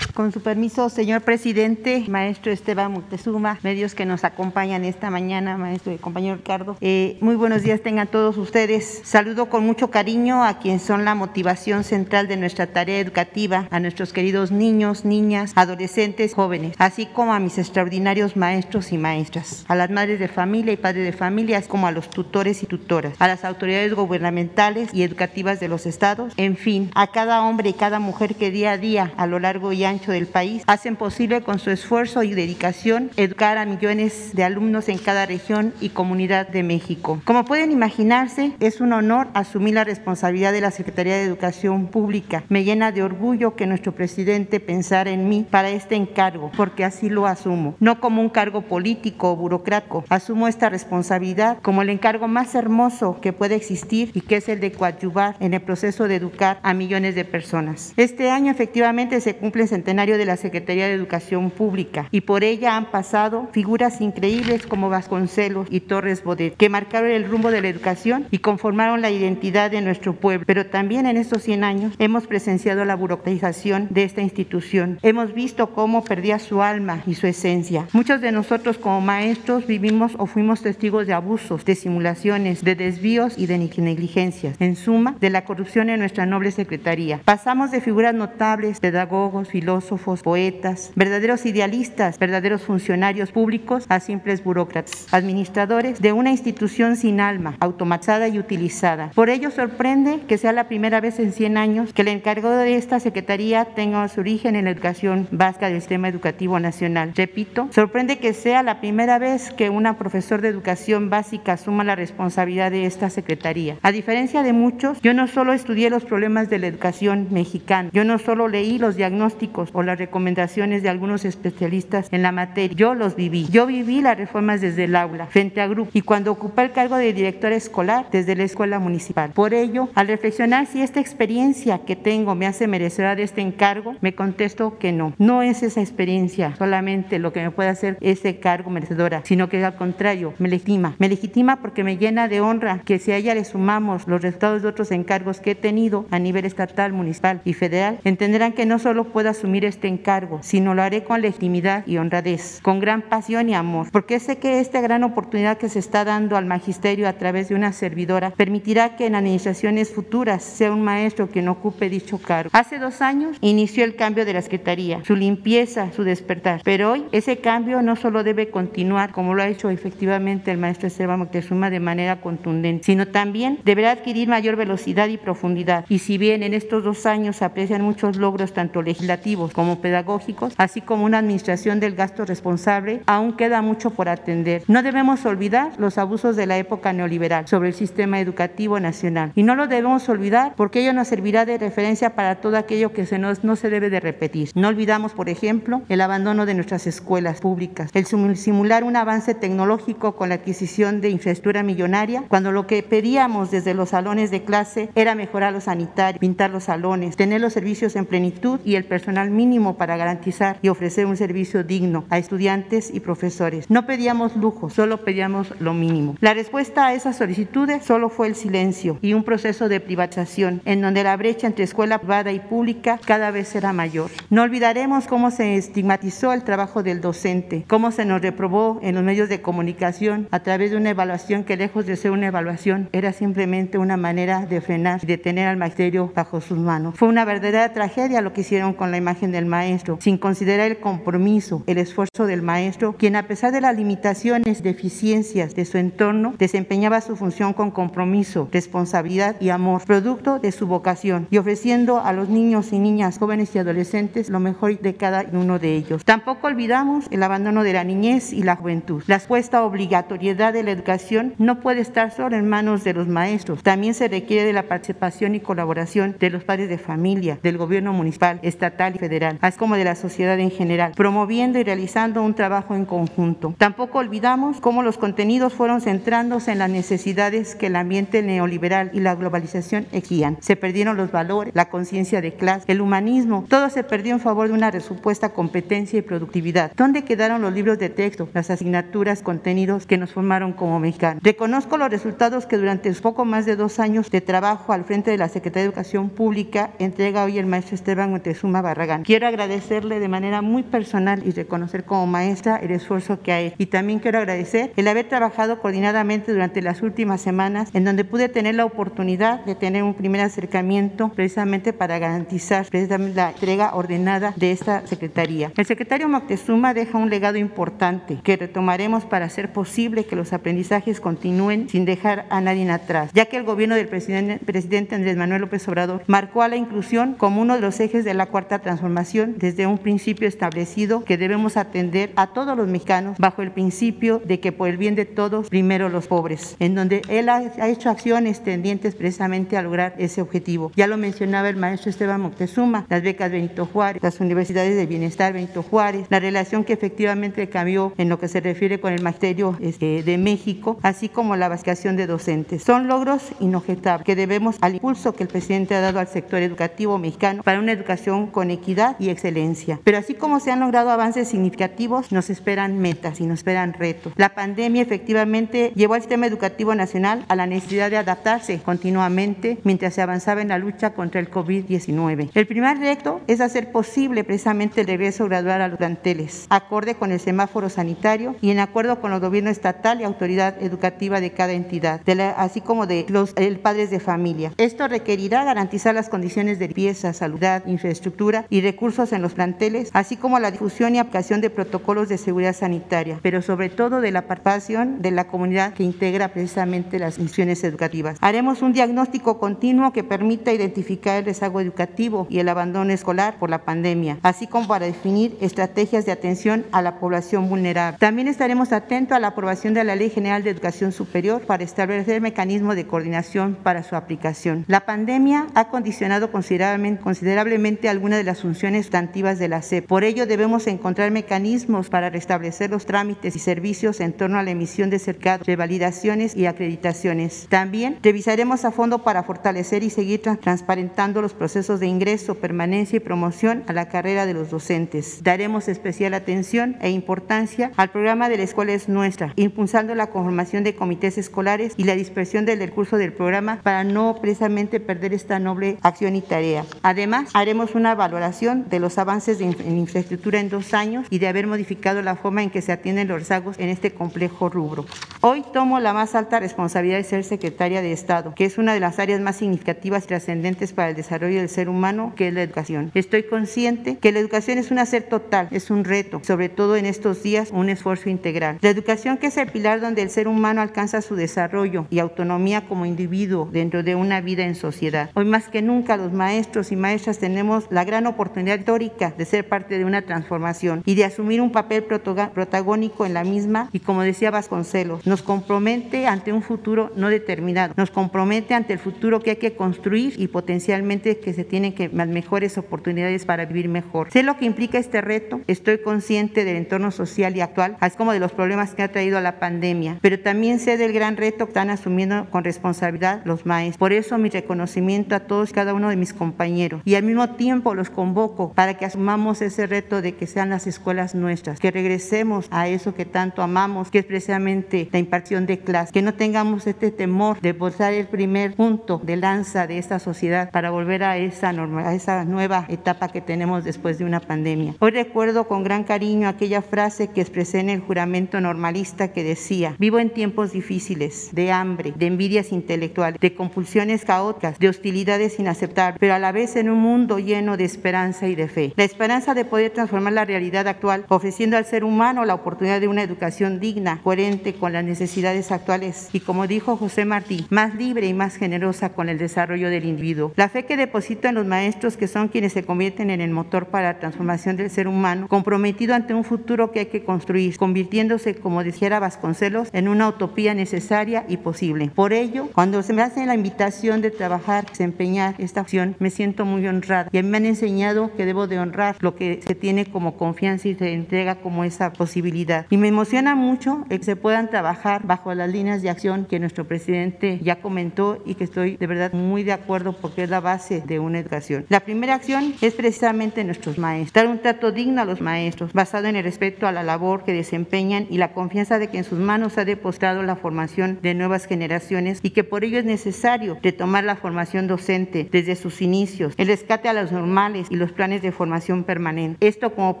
Con su permiso, señor presidente, maestro Esteban Moctezuma, medios que nos acompañan esta mañana, maestro y compañero Ricardo, eh, muy buenos días tengan todos ustedes. Saludo con mucho cariño a quienes son la motivación central de nuestra tarea educativa, a nuestros queridos niños, niñas, adolescentes, jóvenes, así como a mis extraordinarios maestros y maestras, a las madres de familia y padres de familia, así como a los tutores y tutoras, a las autoridades gubernamentales y educativas de los estados, en fin, a cada hombre y cada mujer que día a día, a lo largo y ancho del país hacen posible con su esfuerzo y dedicación educar a millones de alumnos en cada región y comunidad de México. Como pueden imaginarse, es un honor asumir la responsabilidad de la Secretaría de Educación Pública. Me llena de orgullo que nuestro presidente pensara en mí para este encargo, porque así lo asumo, no como un cargo político o burocrático. Asumo esta responsabilidad como el encargo más hermoso que puede existir y que es el de coadyuvar en el proceso de educar a millones de personas. Este año efectivamente se cumple el centenario de la Secretaría de Educación Pública y por ella han pasado figuras increíbles como Vasconcelos y Torres Bodet, que marcaron el rumbo de la educación y conformaron la identidad de nuestro pueblo. Pero también en estos 100 años hemos presenciado la burocratización de esta institución. Hemos visto cómo perdía su alma y su esencia. Muchos de nosotros como maestros vivimos o fuimos testigos de abusos, de simulaciones, de desvíos y de negligencias. En suma, de la corrupción en nuestra noble Secretaría. Pasamos de figuras notables, pedagogos, filósofos, filósofos, poetas, verdaderos idealistas, verdaderos funcionarios públicos a simples burócratas, administradores de una institución sin alma, automatizada y utilizada. Por ello sorprende que sea la primera vez en 100 años que el encargado de esta secretaría tenga su origen en la educación básica del sistema educativo nacional. Repito, sorprende que sea la primera vez que una profesor de educación básica asuma la responsabilidad de esta secretaría. A diferencia de muchos, yo no solo estudié los problemas de la educación mexicana, yo no solo leí los diagnósticos o las recomendaciones de algunos especialistas en la materia. Yo los viví. Yo viví las reformas desde el aula, frente a grupo, y cuando ocupé el cargo de director escolar desde la escuela municipal. Por ello, al reflexionar si esta experiencia que tengo me hace merecedora de este encargo, me contesto que no. No es esa experiencia solamente lo que me puede hacer ese cargo merecedora, sino que al contrario, me legitima. Me legitima porque me llena de honra que si a ella le sumamos los resultados de otros encargos que he tenido a nivel estatal, municipal y federal, entenderán que no solo puedo asumir este encargo, sino lo haré con legitimidad y honradez, con gran pasión y amor, porque sé que esta gran oportunidad que se está dando al magisterio a través de una servidora permitirá que en administraciones futuras sea un maestro quien ocupe dicho cargo. Hace dos años inició el cambio de la Secretaría, su limpieza, su despertar, pero hoy ese cambio no solo debe continuar, como lo ha hecho efectivamente el maestro Esteban Moctezuma de manera contundente, sino también deberá adquirir mayor velocidad y profundidad. Y si bien en estos dos años aprecian muchos logros tanto legislativos como pedagógicos, así como una administración del gasto responsable, aún queda mucho por atender. No debemos olvidar los abusos de la época neoliberal sobre el sistema educativo nacional y no lo debemos olvidar porque ello nos servirá de referencia para todo aquello que se nos, no se debe de repetir. No olvidamos, por ejemplo, el abandono de nuestras escuelas públicas, el simular un avance tecnológico con la adquisición de infraestructura millonaria, cuando lo que pedíamos desde los salones de clase era mejorar los sanitarios, pintar los salones, tener los servicios en plenitud y el personal mínimo para garantizar y ofrecer un servicio digno a estudiantes y profesores. No pedíamos lujo, solo pedíamos lo mínimo. La respuesta a esas solicitudes solo fue el silencio y un proceso de privatización en donde la brecha entre escuela privada y pública cada vez será mayor. No olvidaremos cómo se estigmatizó el trabajo del docente, cómo se nos reprobó en los medios de comunicación a través de una evaluación que lejos de ser una evaluación era simplemente una manera de frenar y de tener al magisterio bajo sus manos. Fue una verdadera tragedia lo que hicieron con la imagen en el maestro, sin considerar el compromiso, el esfuerzo del maestro, quien a pesar de las limitaciones, deficiencias de su entorno, desempeñaba su función con compromiso, responsabilidad y amor, producto de su vocación y ofreciendo a los niños y niñas, jóvenes y adolescentes lo mejor de cada uno de ellos. Tampoco olvidamos el abandono de la niñez y la juventud. La supuesta obligatoriedad de la educación no puede estar solo en manos de los maestros. También se requiere de la participación y colaboración de los padres de familia, del gobierno municipal, estatal y federal, así como de la sociedad en general, promoviendo y realizando un trabajo en conjunto. Tampoco olvidamos cómo los contenidos fueron centrándose en las necesidades que el ambiente neoliberal y la globalización exigían. Se perdieron los valores, la conciencia de clase, el humanismo, todo se perdió en favor de una supuesta competencia y productividad. ¿Dónde quedaron los libros de texto, las asignaturas, contenidos que nos formaron como mexicanos? Reconozco los resultados que durante poco más de dos años de trabajo al frente de la Secretaría de Educación Pública entrega hoy el maestro Esteban Montezuma Barragán. Quiero agradecerle de manera muy personal y reconocer como maestra el esfuerzo que ha hecho. Y también quiero agradecer el haber trabajado coordinadamente durante las últimas semanas en donde pude tener la oportunidad de tener un primer acercamiento precisamente para garantizar precisamente la entrega ordenada de esta Secretaría. El secretario Moctezuma deja un legado importante que retomaremos para hacer posible que los aprendizajes continúen sin dejar a nadie atrás, ya que el gobierno del presidente, presidente Andrés Manuel López Obrador marcó a la inclusión como uno de los ejes de la cuarta transformación desde un principio establecido que debemos atender a todos los mexicanos bajo el principio de que por el bien de todos, primero los pobres, en donde él ha, hecho acciones tendientes precisamente a lograr ese objetivo. Ya lo mencionaba el maestro Esteban Moctezuma, las becas Benito Juárez, las universidades de bienestar Benito Juárez, la relación que efectivamente cambió en lo que se refiere con el magisterio este, de México, así como la vacación de docentes. Son logros inobjetables que debemos al impulso que el presidente ha dado al sector educativo mexicano para una educación con equidad y excelencia. Pero así como se han logrado avances significativos, nos esperan metas y nos esperan retos. La pandemia efectivamente llevó al sistema educativo nacional a la necesidad de adaptarse continuamente mientras se avanzaba en la lucha contra el COVID-19. El primer reto es hacer posible precisamente el regreso gradual a los planteles, acorde con el semáforo sanitario y en acuerdo con el gobierno estatal y autoridad educativa de cada entidad, así como de los padres de familia. Esto requerirá garantizar las condiciones de limpieza, salud, infraestructura y recursos en los planteles, así como la difusión y aplicación de protocolos de seguridad sanitaria, pero sobre todo de la participación de la comunidad que integra precisamente las misiones educativas. Haremos un diagnóstico continuo que permita identificar el rezago educativo y el abandono escolar por la pandemia, así como para definir estrategias de atención a la población vulnerable. También estaremos atentos a la aprobación de la Ley General de Educación Superior para establecer mecanismos de coordinación para su aplicación. La pandemia ha condicionado considerablemente, considerablemente algunas de las funciones sustantivas de la SEP. Por ello, debemos encontrar mecanismos para restablecer los trámites y servicios en torno a la emisión de cercados, revalidaciones y acreditaciones. También revisaremos a fondo para fortalecer y seguir transparentando los procesos de ingreso, permanencia y promoción a la carrera de los docentes. Daremos especial atención e importancia al programa de la escuela es nuestra, impulsando la conformación de comités escolares y la dispersión del curso del programa para no precisamente perder esta noble acción y tarea. Además, haremos una valoración de los avances en infraestructura en dos años y de haber modificado la forma en que se atienden los rezagos en este complejo rubro. Hoy tomo la más alta responsabilidad de ser secretaria de Estado, que es una de las áreas más significativas y trascendentes para el desarrollo del ser humano, que es la educación. Estoy consciente que la educación es un hacer total, es un reto, sobre todo en estos días, un esfuerzo integral. La educación que es el pilar donde el ser humano alcanza su desarrollo y autonomía como individuo dentro de una vida en sociedad. Hoy más que nunca los maestros y maestras tenemos la gran oportunidad histórica de ser parte de una transformación y de asumir un papel protagónico en la misma. Y como decía Vasconcelos, nos compromete ante un futuro no determinado, nos compromete ante el futuro que hay que construir y potencialmente que se tienen que las mejores oportunidades para vivir mejor. Sé lo que implica este reto, estoy consciente del entorno social y actual, así como de los problemas que ha traído la pandemia, pero también sé del gran reto que están asumiendo con responsabilidad los maestros. Por eso mi reconocimiento a todos cada uno de mis compañeros. Y al mismo tiempo los convoco para que asumamos ese reto de que sean las escuelas nuestras, que regresemos a eso que tanto amamos, que es precisamente la impartición de clases, que no tengamos este temor de posar el primer punto de lanza de esta sociedad para volver a esa, norma, a esa nueva etapa que tenemos después de una pandemia. Hoy recuerdo con gran cariño aquella frase que expresé en el juramento normalista que decía, vivo en tiempos difíciles, de hambre, de envidias intelectuales, de compulsiones caóticas, de hostilidades inaceptables, pero a la vez en un mundo lleno de esperanza esperanza y de fe. La esperanza de poder transformar la realidad actual, ofreciendo al ser humano la oportunidad de una educación digna, coherente con las necesidades actuales y, como dijo José Martí, más libre y más generosa con el desarrollo del individuo. La fe que deposito en los maestros, que son quienes se convierten en el motor para la transformación del ser humano, comprometido ante un futuro que hay que construir, convirtiéndose, como dijera Vasconcelos, en una utopía necesaria y posible. Por ello, cuando se me hace la invitación de trabajar, desempeñar esta acción, me siento muy honrada y me han enseñado que debo de honrar lo que se tiene como confianza y se entrega como esa posibilidad. Y me emociona mucho el que se puedan trabajar bajo las líneas de acción que nuestro presidente ya comentó y que estoy de verdad muy de acuerdo porque es la base de una educación. La primera acción es precisamente nuestros maestros, dar un trato digno a los maestros, basado en el respeto a la labor que desempeñan y la confianza de que en sus manos ha depositado la formación de nuevas generaciones y que por ello es necesario retomar la formación docente desde sus inicios, el rescate a los normales y los planes de formación permanente. Esto como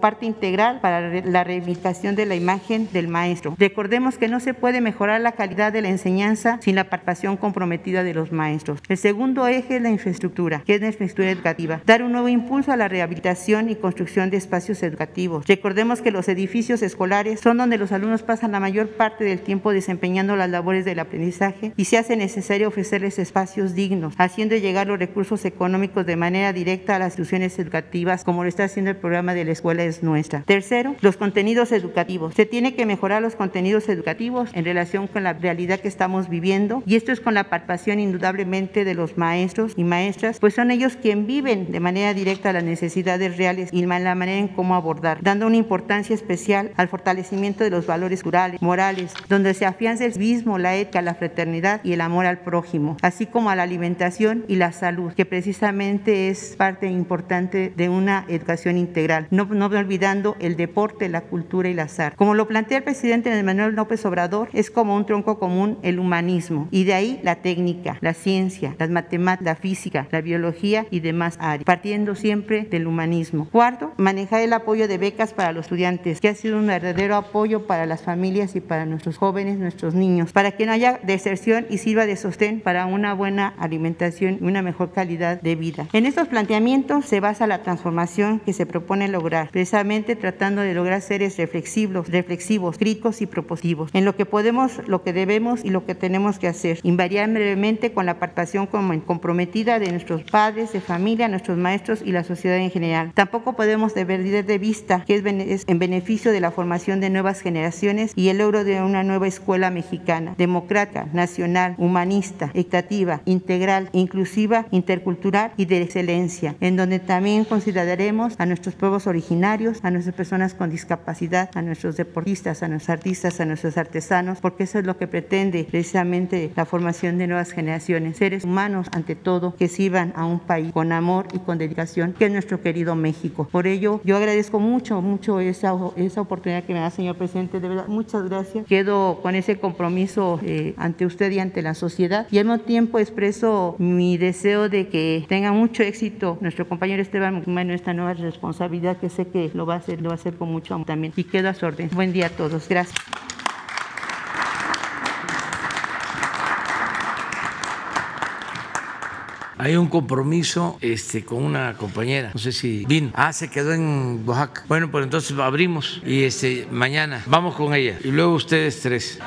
parte integral para la reivindicación de la imagen del maestro. Recordemos que no se puede mejorar la calidad de la enseñanza sin la participación comprometida de los maestros. El segundo eje es la infraestructura, que es la infraestructura educativa. Dar un nuevo impulso a la rehabilitación y construcción de espacios educativos. Recordemos que los edificios escolares son donde los alumnos pasan la mayor parte del tiempo desempeñando las labores del aprendizaje y se hace necesario ofrecerles espacios dignos, haciendo llegar los recursos económicos de manera directa a las instituciones educativas, como lo está haciendo el programa de la escuela es nuestra. Tercero, los contenidos educativos. Se tiene que mejorar los contenidos educativos en relación con la realidad que estamos viviendo y esto es con la participación indudablemente de los maestros y maestras, pues son ellos quienes viven de manera directa las necesidades reales y la manera en cómo abordar, dando una importancia especial al fortalecimiento de los valores culturales, morales, donde se afianza el civismo, la ética, la fraternidad y el amor al prójimo, así como a la alimentación y la salud, que precisamente es parte importante de una educación integral, no, no olvidando el deporte, la cultura y la artes. Como lo plantea el presidente Manuel López Obrador, es como un tronco común el humanismo y de ahí la técnica, la ciencia, las matemáticas, la física, la biología y demás áreas, partiendo siempre del humanismo. Cuarto, manejar el apoyo de becas para los estudiantes, que ha sido un verdadero apoyo para las familias y para nuestros jóvenes, nuestros niños, para que no haya deserción y sirva de sostén para una buena alimentación y una mejor calidad de vida. En estos planteamientos se basa la transformación que se propone lograr, precisamente tratando de lograr seres reflexivos, reflexivos, críticos y propositivos, en lo que podemos, lo que debemos y lo que tenemos que hacer, invariablemente con la participación comprometida de nuestros padres, de familia, nuestros maestros y la sociedad en general. Tampoco podemos perder de vista que es en beneficio de la formación de nuevas generaciones y el logro de una nueva escuela mexicana, democrática, nacional, humanista, equitativa, integral, inclusiva, intercultural y de excelencia, en donde también consideraremos a nuestros pueblos originarios, a nuestras personas con discapacidad, a nuestros deportistas, a nuestros artistas, a nuestros artesanos, porque eso es lo que pretende precisamente la formación de nuevas generaciones, seres humanos ante todo que sirvan a un país con amor y con dedicación, que es nuestro querido México. Por ello, yo agradezco mucho, mucho esa, esa oportunidad que me da, señor presidente, de verdad, muchas gracias. Quedo con ese compromiso eh, ante usted y ante la sociedad y al mismo tiempo expreso mi deseo de que tenga mucho éxito nuestro compañero Esteban en esta nueva responsabilidad que sé que lo va a hacer, lo va a hacer con mucho amor también. Y quedo a su orden. Buen día a todos. Gracias. Hay un compromiso este, con una compañera, no sé si vino. Ah, se quedó en Oaxaca. Bueno, pues entonces abrimos y este, mañana vamos con ella. Y luego ustedes tres.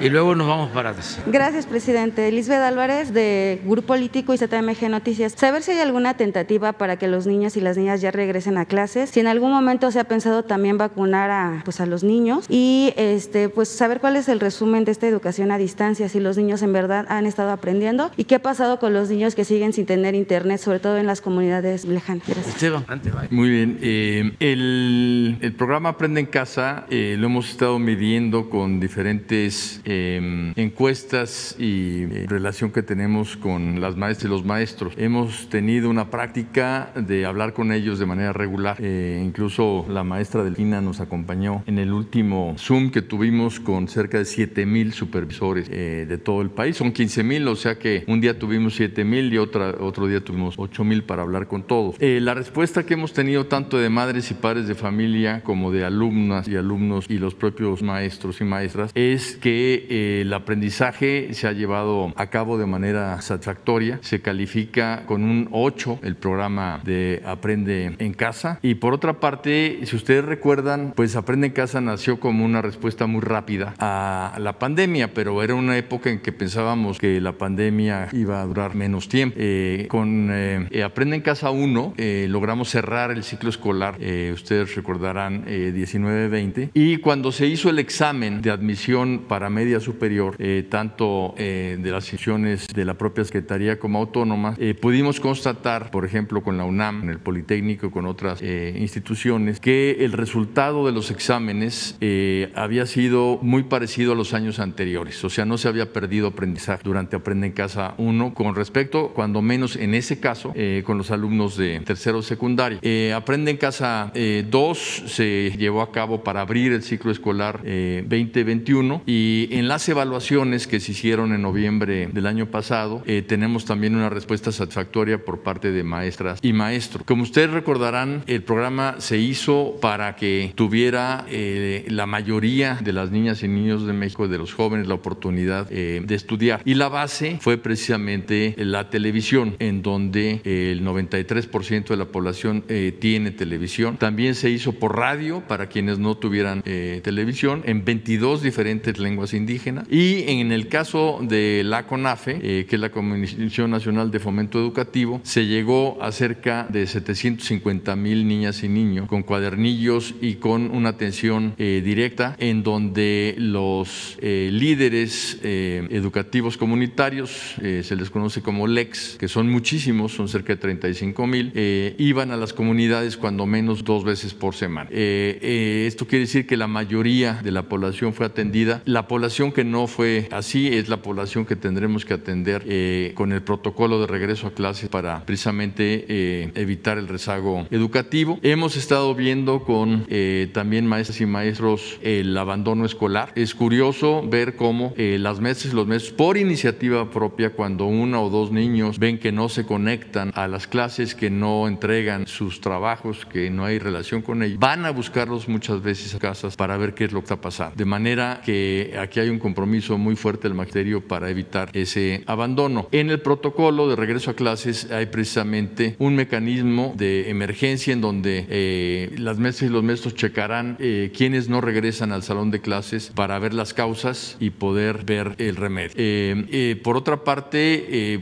Y luego nos vamos para atrás. Gracias, presidente. Lisbeth Álvarez, de Grupo Político y ZMG Noticias. Saber si hay alguna tentativa para que los niños y las niñas ya regresen a clases. Si en algún momento se ha pensado también vacunar a, pues, a los niños. Y este, pues saber cuál es el resumen de esta educación a distancia, si los niños en verdad han estado aprendiendo y qué ha pasado con los niños que siguen sin tener internet, sobre todo en las comunidades lejanas. Esteban, Muy bien. Eh, el, el, programa Aprende en Casa eh, lo hemos estado midiendo con diferentes Em, encuestas y eh, relación que tenemos con las maestras y los maestros. Hemos tenido una práctica de hablar con ellos de manera regular. Eh, incluso la maestra Delfina nos acompañó en el último Zoom que tuvimos con cerca de 7 mil supervisores eh, de todo el país. Son 15 mil, o sea que un día tuvimos 7 mil y otro otra, otro día tuvimos 8 mil para hablar con todos. Eh, la respuesta que hemos tenido tanto de madres y padres de familia como de alumnas y alumnos y los propios maestros y maestras es que eh, el aprendizaje se ha llevado a cabo de manera satisfactoria. Se califica con un 8 el programa de Aprende en Casa. Y por otra parte, si ustedes recuerdan, pues Aprende en Casa nació como una respuesta muy rápida a la pandemia, pero era una época en que pensábamos que la pandemia iba a durar menos tiempo. Eh, con eh, Aprende en Casa 1 eh, logramos cerrar el ciclo escolar, ustedes recordarán, 19-20, y cuando se hizo el examen de admisión para media superior, tanto de las instituciones de la propia Secretaría como autónomas, pudimos constatar, por ejemplo, con la UNAM, en el Politécnico, con otras instituciones, que el resultado de los exámenes había sido muy parecido a los años anteriores, o sea, no se había perdido aprendizaje durante Aprende en Casa 1 con respecto, cuando menos en ese caso, eh, con los alumnos de tercero secundario. Eh, Aprende en Casa 2 eh, se llevó a cabo para abrir el ciclo escolar 2021 y en las evaluaciones que se hicieron en noviembre del año pasado tenemos también una respuesta satisfactoria por parte de maestras y maestros. Como ustedes recordarán, el programa se hizo para que tuviera la mayoría de las niñas y niños de México, de los jóvenes, la oportunidad de estudiar. Y la base fue precisamente la televisión, en donde el 93% de la población eh, tiene televisión. También se hizo por radio para quienes no tuvieran eh, televisión en 22 diferentes lenguas indígenas. Y en el caso de la CONAFE, eh, que es la Comisión Nacional de Fomento Educativo, se llegó a cerca de 750 mil niñas y niños con cuadernillos y con una atención directa en donde los líderes educativos comunitarios, se les conoce como LEX, que son muchísimos, son cerca de 35 mil, eh, iban a las comunidades cuando menos dos veces por semana. Eh, eh, esto quiere decir que la mayoría de la población fue atendida. La población que no fue así es la población que tendremos que atender con el protocolo de regreso a clases para precisamente evitar el rezago educativo. Hemos estado viendo con también maestras y maestros el abandono escolar. Es curioso ver cómo las y los maestros, por iniciativa propia, cuando uno o dos niños ven que no se conectan a las clases, que no entregan sus trabajos, que no hay relación con ellos, van a buscarlos muchas veces a casas para ver qué es lo que está pasando. De manera que aquí hay un compromiso muy fuerte del magisterio para evitar ese abandono. En el protocolo de regreso a clases hay precisamente un mecanismo de emergencia en donde eh, las maestras y los maestros checarán eh, quienes no regresan al salón de clases para ver las causas y poder ver el remedio. Eh, por otra parte,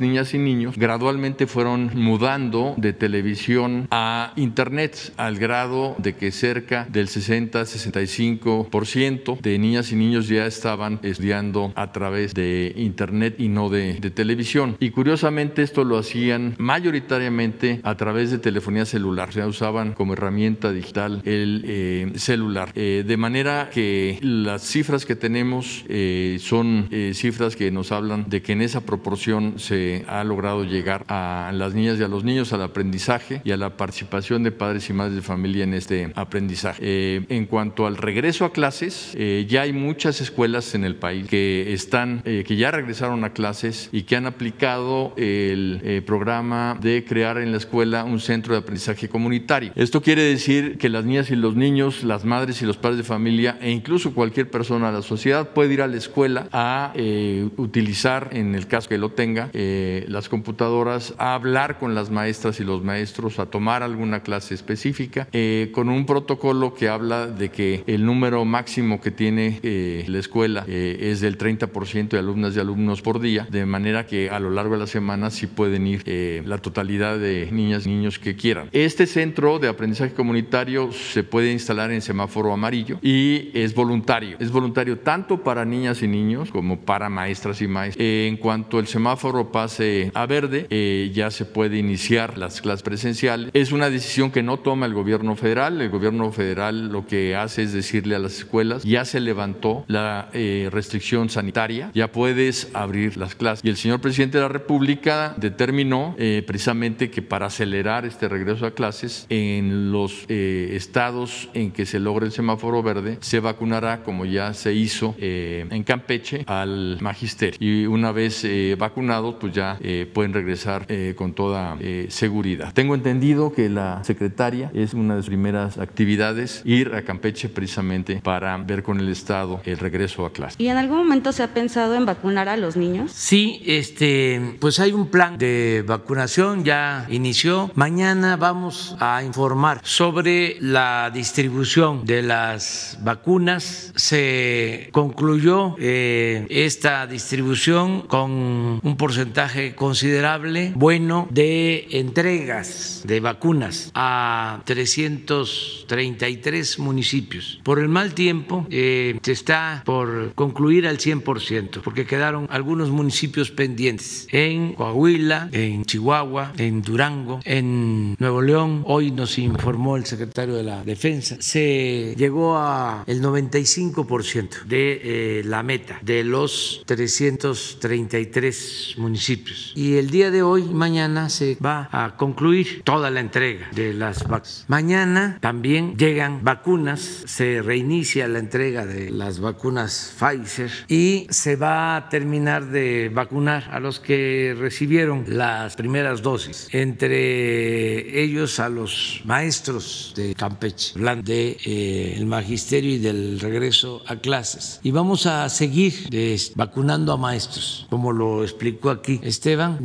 niñas y niños gradualmente fueron mudando de televisión a Internet al grado de que cerca del 60-65% de niñas y niños ya estaban estudiando a través de Internet y no de, televisión. Y curiosamente esto lo hacían mayoritariamente a través de telefonía celular, ya usaban como herramienta digital el eh, celular. Eh, de manera que las cifras que tenemos eh, son cifras que nos hablan de que en esa proporción se ha logrado llegar a las niñas y a los niños al aprendizaje y a la participación de padres y madres de familia en este aprendizaje. Eh, en cuanto al regreso a clases, eh, ya hay muchas escuelas en el país que están, eh, que ya regresaron a clases y que han aplicado el programa de crear en la escuela un centro de aprendizaje comunitario. Esto quiere decir que las niñas y los niños, las madres y los padres de familia e incluso cualquier persona de la sociedad puede ir a la escuela a utilizar, en el caso que lo tenga, eh, las computadoras a hablar con las maestras y los maestros, a tomar alguna clase específica, eh, con un protocolo que habla de que el número máximo que tiene eh, la escuela es del 30% de alumnas y alumnos por día, de manera que a lo largo de la semana sí pueden ir la totalidad de niñas y niños que quieran. Este centro de aprendizaje comunitario se puede instalar en semáforo amarillo y es voluntario. Es voluntario tanto para niñas y niños como para maestras y maestros. en cuanto el semáforo pase a verde, eh, ya se puede iniciar las clases presenciales. Es una decisión que no toma el gobierno federal. El gobierno federal lo que hace es decirle a las escuelas, ya se levantó la eh, restricción sanitaria, ya puedes abrir las clases. Y el señor presidente de la República determinó eh, precisamente que para acelerar este regreso a clases en los estados en que se logre el semáforo verde, se vacunará, como ya se hizo en Campeche, al magisterio. Y una vez vacunado, pues ya pueden regresar con toda seguridad. Tengo entendido que la secretaria es una de sus primeras actividades ir a Campeche precisamente para ver con el Estado el regreso a clase. ¿Y en algún momento se ha pensado en vacunar a los niños? Sí, este, pues hay un plan de vacunación, ya inició. Mañana vamos a informar sobre la distribución de las vacunas. Se concluyó eh, esta distribución con un porcentaje considerable, bueno, de entregas de vacunas a 333 municipios. Por el mal tiempo, eh, se está por concluir al 100%, porque quedaron algunos municipios pendientes en Coahuila, en Chihuahua, en Durango, en Nuevo León. Hoy nos informó el secretario de la Defensa. Se llegó a el 95% de eh, la meta de los 333 municipios. Y el día de hoy, mañana, se va a concluir toda la entrega de las vacunas. Mañana también llegan vacunas, se reinicia la entrega de las vacunas Pfizer y se va a terminar de vacunar a los que recibieron las primeras dosis, entre ellos a los maestros de Campeche, de eh, magisterio y del regreso a clases. Y vamos a seguir vacunando a maestros, como lo explicó aquí Esteban,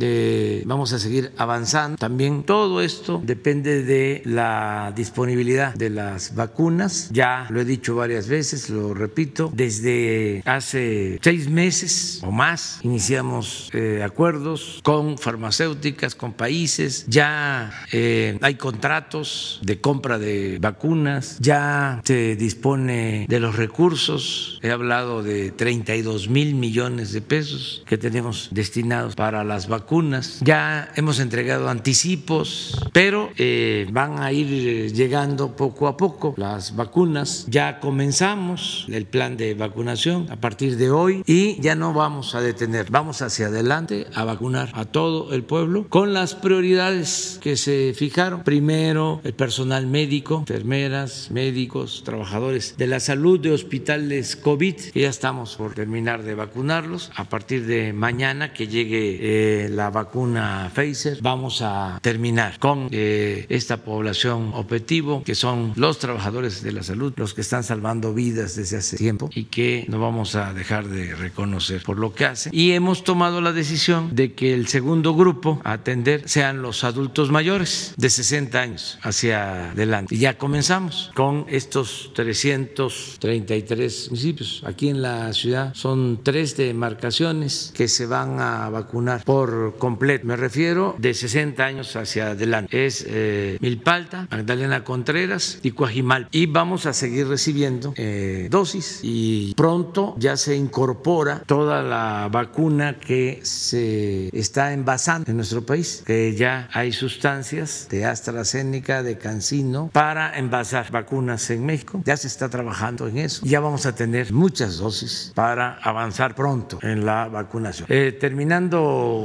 vamos a seguir avanzando. También todo esto depende de la disponibilidad de las vacunas. Ya lo he dicho varias veces, lo repito, desde hace seis meses o más iniciamos eh, acuerdos con farmacéuticas, con países, ya eh, hay contratos de compra de vacunas, ya se dispone de los recursos, he hablado de 32 mil millones de pesos que tenemos destinados para las vacunas, ya hemos entregado anticipos, pero eh, van a ir llegando poco a poco las vacunas, ya comenzamos el plan de vacunación a partir de hoy y ya no vamos a detener, vamos hacia adelante a vacunar a todo el pueblo con las prioridades que se fijaron. Primero, el personal médico, enfermeras, médicos, trabajadores de la salud de hospitales COVID, que ya estamos por terminar de vacunarlos. A partir de mañana que llegue eh, la vacuna Pfizer, vamos a terminar con eh, esta población objetivo, que son los trabajadores de la salud, los que están salvando vidas desde hace tiempo y que no vamos a dejar de reconocer por lo que hacen. Y hemos tomado la decisión de que el segundo grupo a atender sean los adultos mayores de 60 años hacia adelante. Y ya comenzamos con estos 333 municipios. Aquí en la ciudad son tres demarcaciones que se van a vacunar por completo. Me refiero de 60 años hacia adelante. Es eh, Milpalta, Magdalena Contreras y Coajimal. Y vamos a seguir recibiendo eh, dosis y pronto ya se incorpora toda la vacuna que se está envasando en nuestro país, que ya hay sustancias de AstraZeneca, de Cancino, para envasar vacunas en México. Ya se está trabajando en eso. Ya vamos a tener muchas dosis para avanzar pronto en la vacunación. Eh, terminando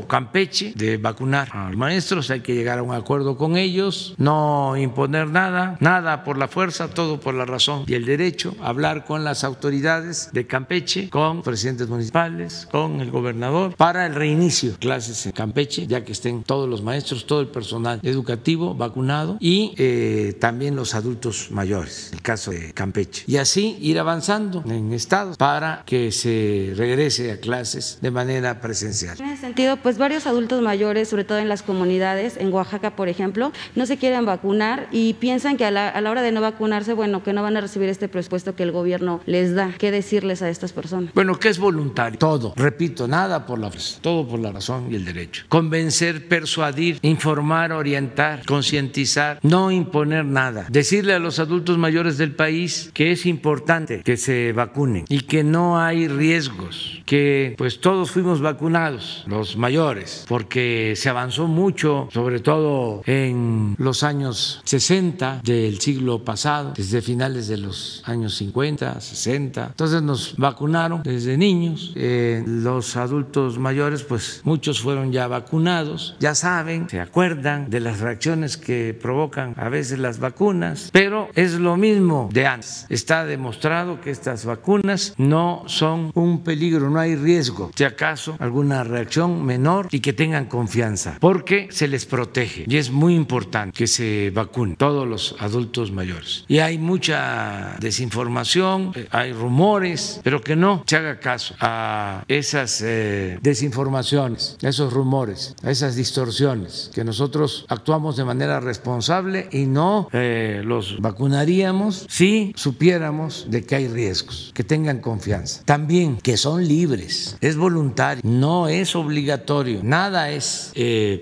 Campeche de vacunar a los maestros, hay que llegar a un acuerdo con ellos, no imponer nada, nada por la fuerza, todo por la razón y el derecho, hablar con las autoridades de Campeche, con presidentes municipales, con el gobernador, para el reinicio de clases en Campeche, ya que estén todos los maestros, todo el personal educativo vacunado y eh, también los adultos mayores, el caso de Campeche. Y así ir avanzando en estados para que se regrese a clases de manera presencial. En ese sentido, pues varios adultos mayores, sobre todo en las comunidades, en Oaxaca, por ejemplo, no se quieren vacunar y piensan que a la, a la hora de no vacunarse, bueno, que no van a recibir este presupuesto que el gobierno les da. ¿Qué decirles a estas personas? Bueno, que es voluntario. Todo, repito, nada por la todo por la razón y el derecho. Convencer, persuadir, informar, orientar, concientizar, no imponer nada. Decirle a los adultos mayores del país que es importante que se vacunen y que no hay riesgos, que pues todos fuimos vacunados, los mayores, porque se avanzó mucho, sobre todo en los años 60 del siglo pasado, desde finales de los años 50, 60. Entonces nos vacunaron desde niños, eh, los adultos mayores, pues muchos fueron ya vacunados, ya saben, se acuerdan de las reacciones que provocan a veces las vacunas, pero es lo mismo de antes. Está demostrado que estas vacunas no son un peligro, no hay riesgo. Si acaso alguna reacción menor y que tengan confianza, porque se les protege y es muy importante que se vacunen todos los adultos mayores. Y hay mucha desinformación, eh, hay rumores, pero que no se haga caso a esas eh, desinformaciones, a esos rumores, a esas distorsiones, que nosotros actuamos de manera responsable y no eh, los vacunaríamos si supiéramos de que hay riesgos, que tengan confianza. También que son libres, es voluntario, no es obligatorio, nada es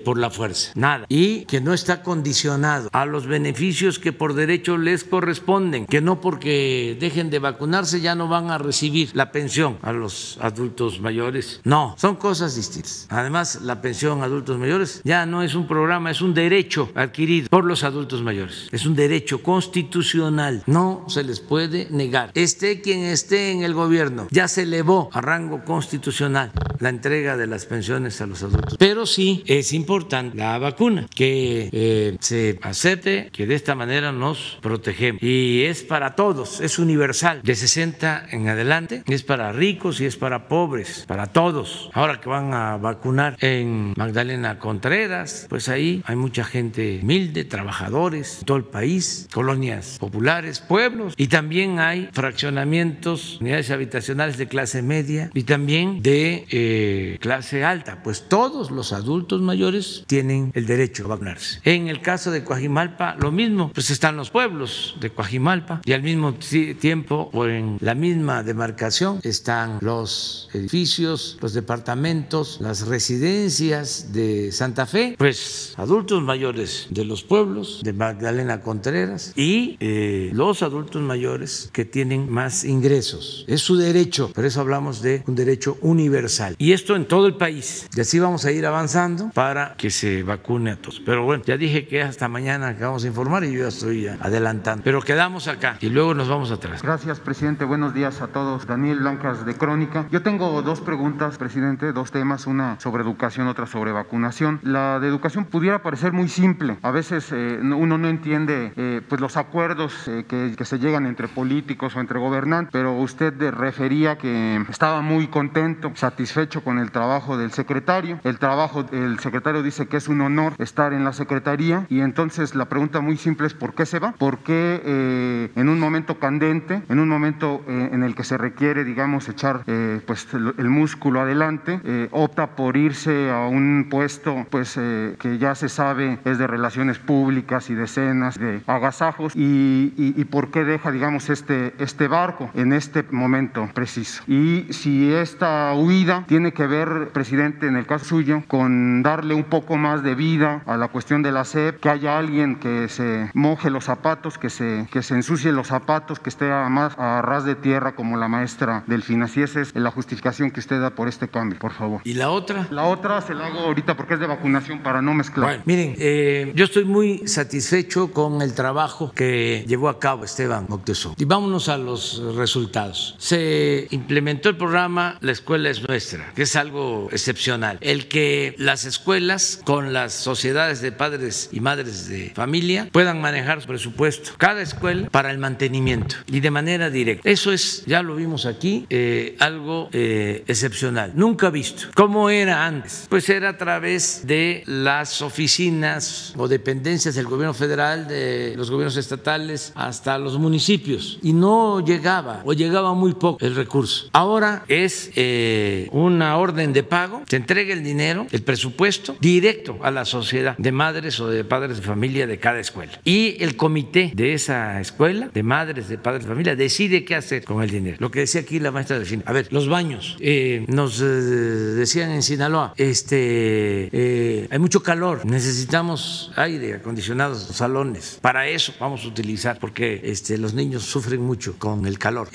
por la fuerza, nada. Y que no está condicionado a los beneficios que por derecho les corresponden, que no porque dejen de vacunarse ya no van a recibir la pensión a los adultos mayores. No, son cosas distintas. Además, la pensión a adultos mayores ya no es un programa, es un derecho adquirido por los adultos mayores. Es un derecho constitucional. No se les puede negar. Esté quien esté en el gobierno, ya se elevó a rango constitucional la entrega de las pensiones a los adultos. Pero sí es importante la vacuna, que eh, se acepte, que de esta manera nos protegemos. Y es para todos, es universal, de 60 en adelante, es para ricos y es para pobres, para todos. Ahora que van a vacunar en Magdalena Contreras, pues ahí hay mucha gente humilde, trabajadores, todo el país, colonias populares, pueblos, y también hay fraccionamientos, unidades habitacionales de clase media y también de eh, clase alta. Pues todos los adultos mayores tienen el derecho a vacunarse. En el caso de Coajimalpa, lo mismo, pues están los pueblos de Coajimalpa y al mismo tiempo o en la misma demarcación están los edificios, los departamentos, las residencias de Santa Fe, pues adultos mayores de los pueblos de Magdalena Contreras y eh, los adultos mayores que tienen más ingresos. Es su derecho, por eso hablamos de un derecho universal. Y esto en todo el país. Y así vamos a ir avanzando para que se vacune a todos. Pero bueno, ya dije que hasta mañana que vamos a informar y yo ya estoy adelantando. Pero quedamos acá y luego nos vamos atrás. Gracias, presidente. Buenos días a todos. Daniel Blancas de Crónica. Yo tengo dos preguntas, presidente, dos temas, una sobre educación, otra sobre vacunación. La de educación pudiera parecer muy simple. A veces eh, uno no entiende eh, pues los acuerdos eh, que, que, se llegan entre políticos o entre gobernantes, pero usted refería que estaba muy contento, satisfecho con el trabajo del secretario. El trabajo, el secretario dice que es un honor estar en la secretaría y entonces la pregunta muy simple es ¿por qué se va? ¿Por qué eh, en un momento candente, en un momento eh, en el que se requiere, digamos, echar eh, pues el, músculo adelante, opta por irse a un puesto pues que ya se sabe es de relaciones públicas y decenas de agasajos y, y, por qué deja, digamos, este, este barco en este momento preciso? Y si esta huida tiene que ver, presidente, en el caso suyo, con darle un poco más de vida a la cuestión de la SEP, que haya alguien que se moje los zapatos, que se, que se ensucie los zapatos, que esté más a ras de tierra como la maestra Delfina. Si esa es la justificación que usted da por este cambio, por favor. ¿Y la otra? La otra se la hago ahorita porque es de vacunación para no mezclar. Bueno, miren, eh, yo estoy muy satisfecho con el trabajo que llevó a cabo Esteban Moctezuma. Y vámonos a los resultados. Se implementó el programa La Escuela es Nuestra, que es algo excepcional. El que las escuelas con las sociedades de padres y madres de familia puedan manejar su presupuesto, cada escuela, para el mantenimiento y de manera directa. Eso es, ya lo vimos aquí, eh, algo eh, excepcional, nunca visto. ¿Cómo era antes? Pues era a través de las oficinas o dependencias del gobierno federal, de los gobiernos estatales, hasta los municipios. Y no llegaba o llegaba muy poco el recurso. Ahora es eh, una orden de pago, se entrega el dinero, el presupuesto, directo a la sociedad de madres o de padres de familia de cada escuela. Y el comité de esa escuela, de madres, de padres de familia, decide qué hacer con el dinero. Lo que decía aquí la maestra de cine. A ver, los baños. Eh, nos eh, decían en Sinaloa, este, eh, hay mucho calor, necesitamos aire acondicionado, salones. Para eso vamos a utilizar, porque este, los niños sufren mucho con el calor.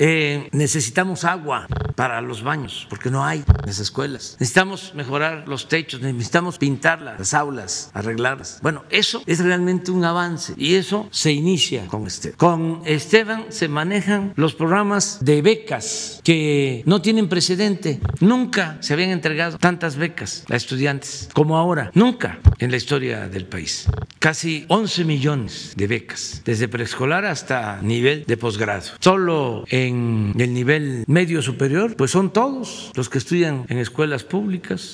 necesitamos agua para los baños, porque no hay en las escuelas. Necesitamos mejorar los techos, necesitamos pintar las aulas, arreglarlas. Bueno, eso es realmente un avance y eso se inicia con Esteban. Con Esteban se manejan los programas de becas que no tienen precedente. Nunca se habían entregado tantas becas a estudiantes como ahora. Nunca en la historia del país casi 11 millones de becas, desde preescolar hasta nivel de posgrado. Solo en el nivel medio superior, pues son todos los que estudian en escuelas públicas,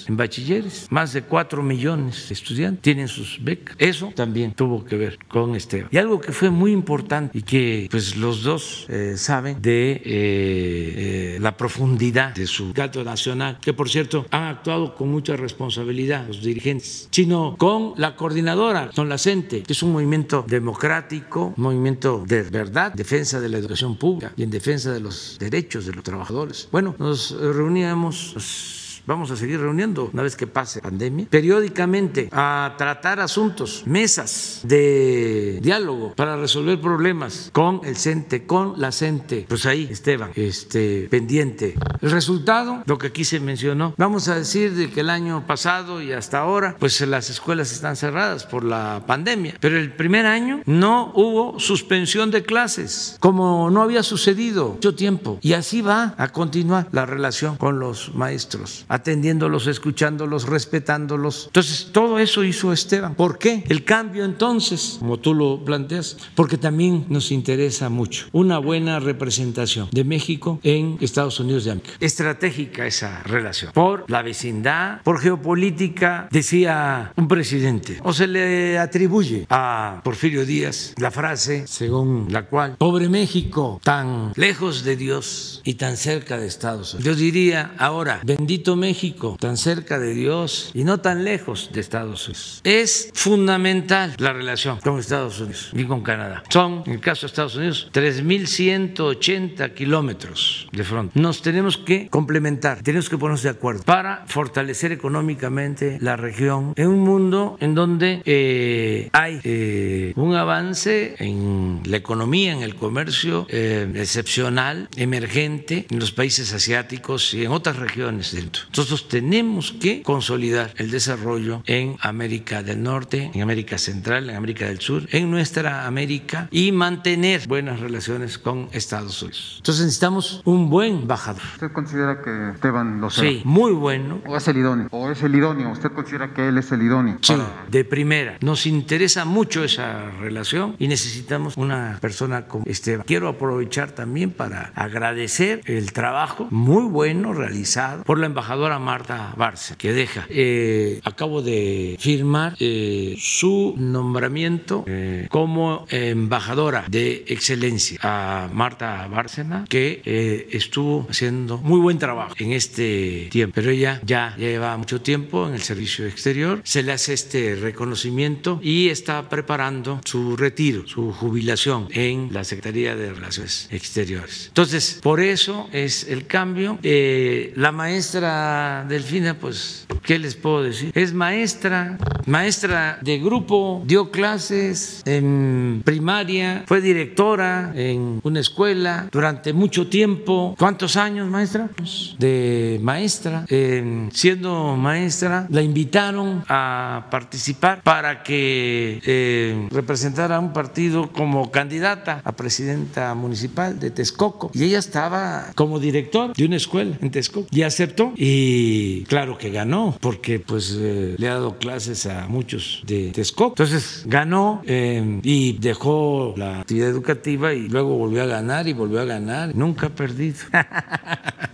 en bachilleres, más de 4 millones de estudiantes tienen sus becas. Eso también tuvo que ver con Esteban. Y algo que fue muy importante y que pues los dos eh, saben de eh, eh, la profundidad de su gato nacional, que por cierto han actuado con mucha responsabilidad los dirigentes, sino con la coordinadora, con la CENTE, que es un movimiento democrático, un movimiento de verdad, defensa de la educación pública y en defensa de los derechos de los trabajadores. Bueno, nos reuníamos vamos a seguir reuniendo una vez que pase pandemia, periódicamente a tratar asuntos, mesas de diálogo para resolver problemas con el CENTE, con la CENTE. Pues ahí, Esteban, este, pendiente. El resultado, lo que aquí se mencionó, vamos a decir de que el año pasado y hasta ahora, pues las escuelas están cerradas por la pandemia, pero el primer año no hubo suspensión de clases, como no había sucedido mucho tiempo, y así va a continuar la relación con los maestros atendiéndolos, escuchándolos, respetándolos. Entonces, todo eso hizo Esteban. ¿Por qué? El cambio entonces, como tú lo planteas, porque también nos interesa mucho una buena representación de México en Estados Unidos de América. Estratégica esa relación. Por la vecindad, por geopolítica, decía un presidente, o se le atribuye a Porfirio Díaz la frase según la cual, pobre México, tan lejos de Dios y tan cerca de Estados Unidos. Yo diría ahora, bendito México, tan cerca de Dios y no tan lejos de Estados Unidos. Es fundamental la relación con Estados Unidos y con Canadá. Son, en el caso de Estados Unidos, 3.180 kilómetros de frontera. Nos tenemos que complementar, tenemos que ponernos de acuerdo para fortalecer económicamente la región en un mundo en donde eh, hay eh, un avance en la economía, en el comercio eh, excepcional, emergente en los países asiáticos y en otras regiones del mundo. Nosotros tenemos que consolidar el desarrollo en América del Norte, en América Central, en América del Sur, en nuestra América y mantener buenas relaciones con Estados Unidos. Entonces necesitamos un buen embajador. ¿Usted considera que Esteban lo sea? Sí, muy bueno. ¿O es el idóneo? ¿O es el idóneo? ¿Usted considera que él es el idóneo? Sí, de primera. Nos interesa mucho esa relación y necesitamos una persona como Esteban. Quiero aprovechar también para agradecer el trabajo muy bueno realizado por la embajadora Marta Barce, que deja. Eh, acabo de firmar eh, su nombramiento eh, como embajadora de excelencia a Marta Bárcena, que estuvo haciendo muy buen trabajo en este tiempo. Pero ella ya lleva mucho tiempo en el servicio exterior, se le hace este reconocimiento y está preparando su retiro, su jubilación en la Secretaría de Relaciones Exteriores. Entonces, por eso es el cambio. la maestra Delfina, pues, ¿qué les puedo decir? Es maestra, maestra de grupo, dio clases en primaria, fue directora en una escuela durante mucho tiempo. ¿Cuántos años, maestra? De maestra. siendo maestra, la invitaron a participar para que eh, representara un partido como candidata a presidenta municipal de Texcoco. Y ella estaba como director de una escuela en Texcoco y aceptó. Y y claro que ganó, porque pues eh, le ha dado clases a muchos de Texcoco. Entonces ganó eh, y dejó la actividad educativa y luego volvió a ganar y volvió a ganar. Nunca ha perdido. [LAUGHS]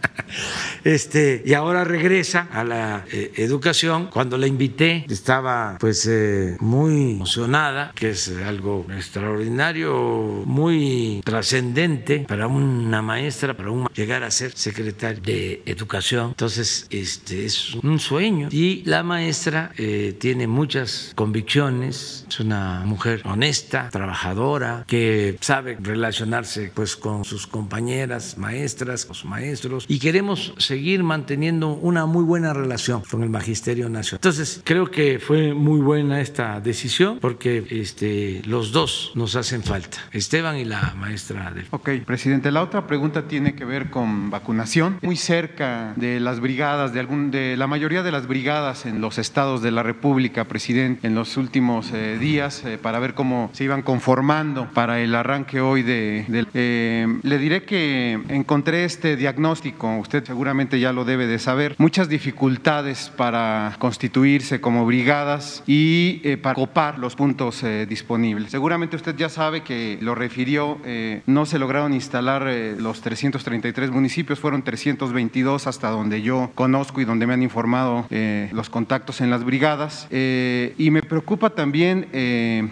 Este, y ahora regresa a la eh, educación. Cuando la invité, estaba pues eh, muy emocionada, que es algo extraordinario, muy trascendente para una maestra, para un, llegar a ser secretaria de educación. Entonces, este es un sueño. Y la maestra eh, tiene muchas convicciones, es una mujer honesta, trabajadora, que sabe relacionarse pues con sus compañeras maestras, con sus maestros, y queremos seguir manteniendo una muy buena relación con el Magisterio Nacional. Entonces, creo que fue muy buena esta decisión porque este, los dos nos hacen falta, Esteban y la maestra de... Ok, presidente, la otra pregunta tiene que ver con vacunación. Muy cerca de las brigadas, de, algún, de la mayoría de las brigadas en los estados de la República, presidente, en los últimos eh, días, eh, para ver cómo se iban conformando para el arranque hoy de... eh, le diré que encontré este diagnóstico, usted seguramente ya lo debe de saber, muchas dificultades para constituirse como brigadas y para copar los puntos disponibles. Seguramente usted ya sabe que lo refirió, no se lograron instalar los 333 municipios, fueron 322 hasta donde yo conozco y donde me han informado los contactos en las brigadas. y me preocupa también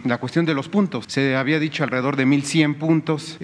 la cuestión de los puntos. Se había dicho alrededor de 1.100 puntos.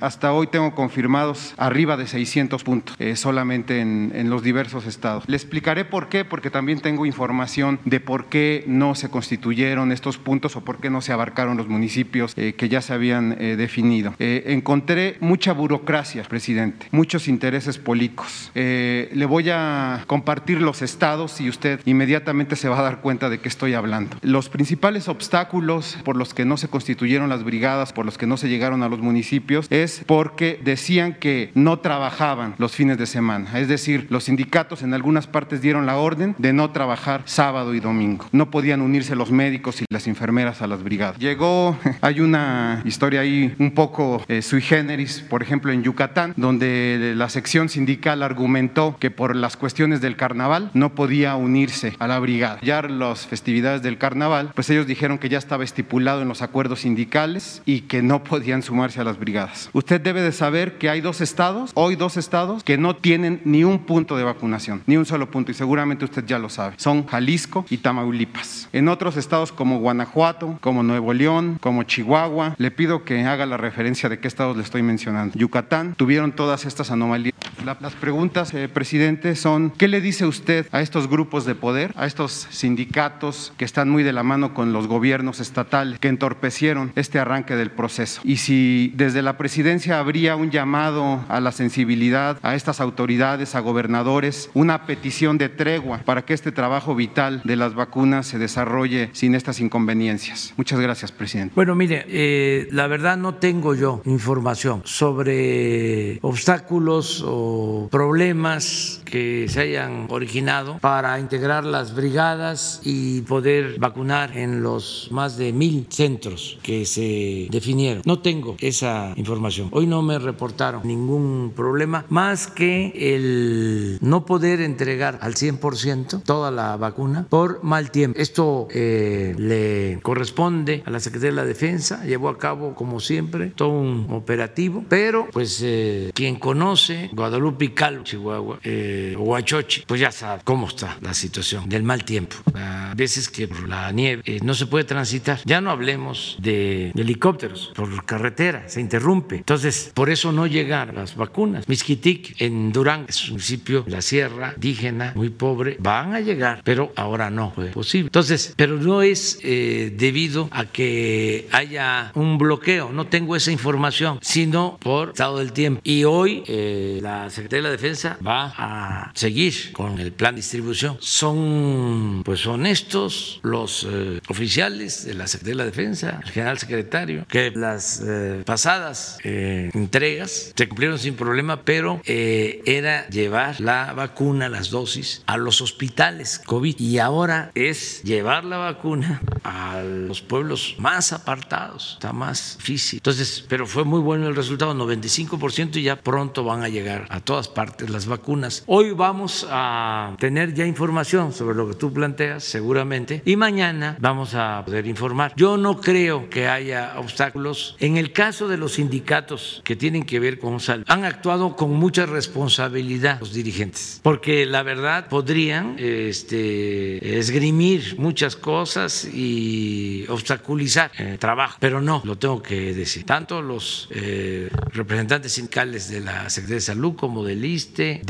hasta hoy tengo confirmados arriba de 600 puntos solamente en, en los diversos estados. Le explicaré por qué, porque también tengo información de por qué no se constituyeron estos puntos o por qué no se abarcaron los municipios eh, que ya se habían eh, definido. Eh, encontré mucha burocracia, presidente, muchos intereses políticos. le voy a compartir los estados y usted inmediatamente se va a dar cuenta de qué estoy hablando. Los principales obstáculos por los que no se constituyeron las brigadas, por los que no se llegaron a los municipios, es porque decían que no trabajaban los fines de semana. Es decir, los sindicatos en algunas partes dieron la orden de no trabajar sábado y domingo. No podían unirse los médicos y las enfermeras a las brigadas. Llegó, [LAUGHS] hay una historia ahí un poco eh, sui generis, por ejemplo en Yucatán, donde la sección sindical argumentó que por las cuestiones del carnaval no podía unirse a la brigada. Ya las festividades del carnaval, pues ellos dijeron que ya estaba estipulado en los acuerdos sindicales y que no podían sumarse a las brigadas. Usted debe de saber que hay dos estados, hoy dos estados, que no tienen ni un punto de vacunación, ni un solo punto, y seguramente usted ya lo sabe. Son Jalisco y Tamaulipas. En otros estados como Guanajuato, como Nuevo León, como Chihuahua, le pido que haga la referencia de qué estados le estoy mencionando. Yucatán tuvieron todas estas anomalías. las preguntas, eh, presidente, son, ¿qué le dice usted a estos grupos de poder, a estos sindicatos que están muy de la mano con los gobiernos estatales que entorpecieron este arranque del proceso? Y si desde la presidencia habría un llamado a la sensibilidad a estas autoridades, a gobernadores, una petición de tregua para que este trabajo vital de las vacunas se desarrolle sin estas inconveniencias. Muchas gracias, presidente. Bueno, mire, eh, la verdad no tengo yo información sobre obstáculos o problemas que se hayan originado para integrar las brigadas y poder vacunar en los más de mil centros que se definieron. No tengo esa información. Hoy no me reportaron ningún problema más que el no poder entregar al 100% toda la vacuna por mal tiempo. Esto eh, le corresponde a la Secretaría de la Defensa, llevó a cabo como siempre todo un operativo, pero pues eh, quien conoce Guadalupe y Calo, Chihuahua, eh, Huachochi, pues ya sabe cómo está la situación del mal tiempo. A veces que por la nieve no se puede transitar. Ya no hablemos de, helicópteros, por carretera, se interrumpe. Entonces, por eso no llegan las vacunas. Misquitic en Durán es un municipio, la sierra, indígena, muy pobre, van a llegar, pero ahora no fue posible. Entonces, pero no es eh, debido a que haya un bloqueo, no tengo esa información, sino por estado del tiempo. Y hoy eh, la Secretaría de la Defensa va a seguir con el plan de distribución. Son pues honestos los eh, oficiales de la Secretaría de la Defensa, el general secretario, que las pasadas entregas se cumplieron sin problema, pero era llevar la vacuna, las dosis, a los hospitales COVID. Y ahora es llevar la vacuna a los pueblos más apartados. Está más difícil. Entonces, pero fue muy bueno el resultado, 95% y ya pronto van a llegar a todas partes las vacunas. Hoy vamos a tener ya información sobre lo que tú planteas, seguramente, y mañana vamos a poder informar. Yo no creo que haya obstáculos. En el caso de los sindicatos que tienen que ver con salud, han actuado con mucha responsabilidad los dirigentes, porque la verdad podrían este, esgrimir muchas cosas y obstaculizar el trabajo, pero no, lo tengo que decir. Tanto los eh, representantes sindicales de la Secretaría de Salud como del ISTE,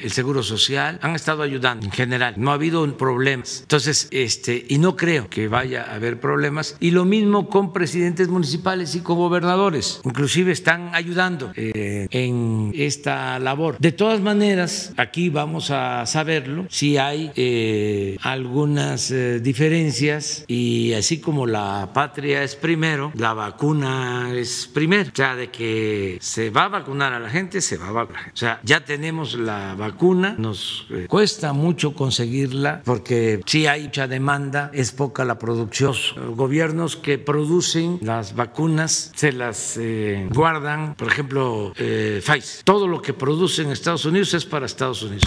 del Seguro Social, han estado ayudando en general. No ha habido problemas. Entonces, este, y no creo que vaya a haber problemas. Y lo mismo con presidentes municipales y con gobernadores. Inclusive están ayudando eh, en esta labor. De todas maneras, aquí vamos a saberlo si hay eh, algunas eh, diferencias y así como la patria es primero, la vacuna es primero. O sea, de que se va a vacunar a la gente, se va a vacunar. O sea, ya tenemos la vacuna, nos eh, cuesta mucho conseguirla porque si hay mucha demanda, es poca la producción. Los gobiernos que producen las vacunas se las guardan, por ejemplo, Pfizer. Todo lo que producen Estados Unidos es para Estados Unidos.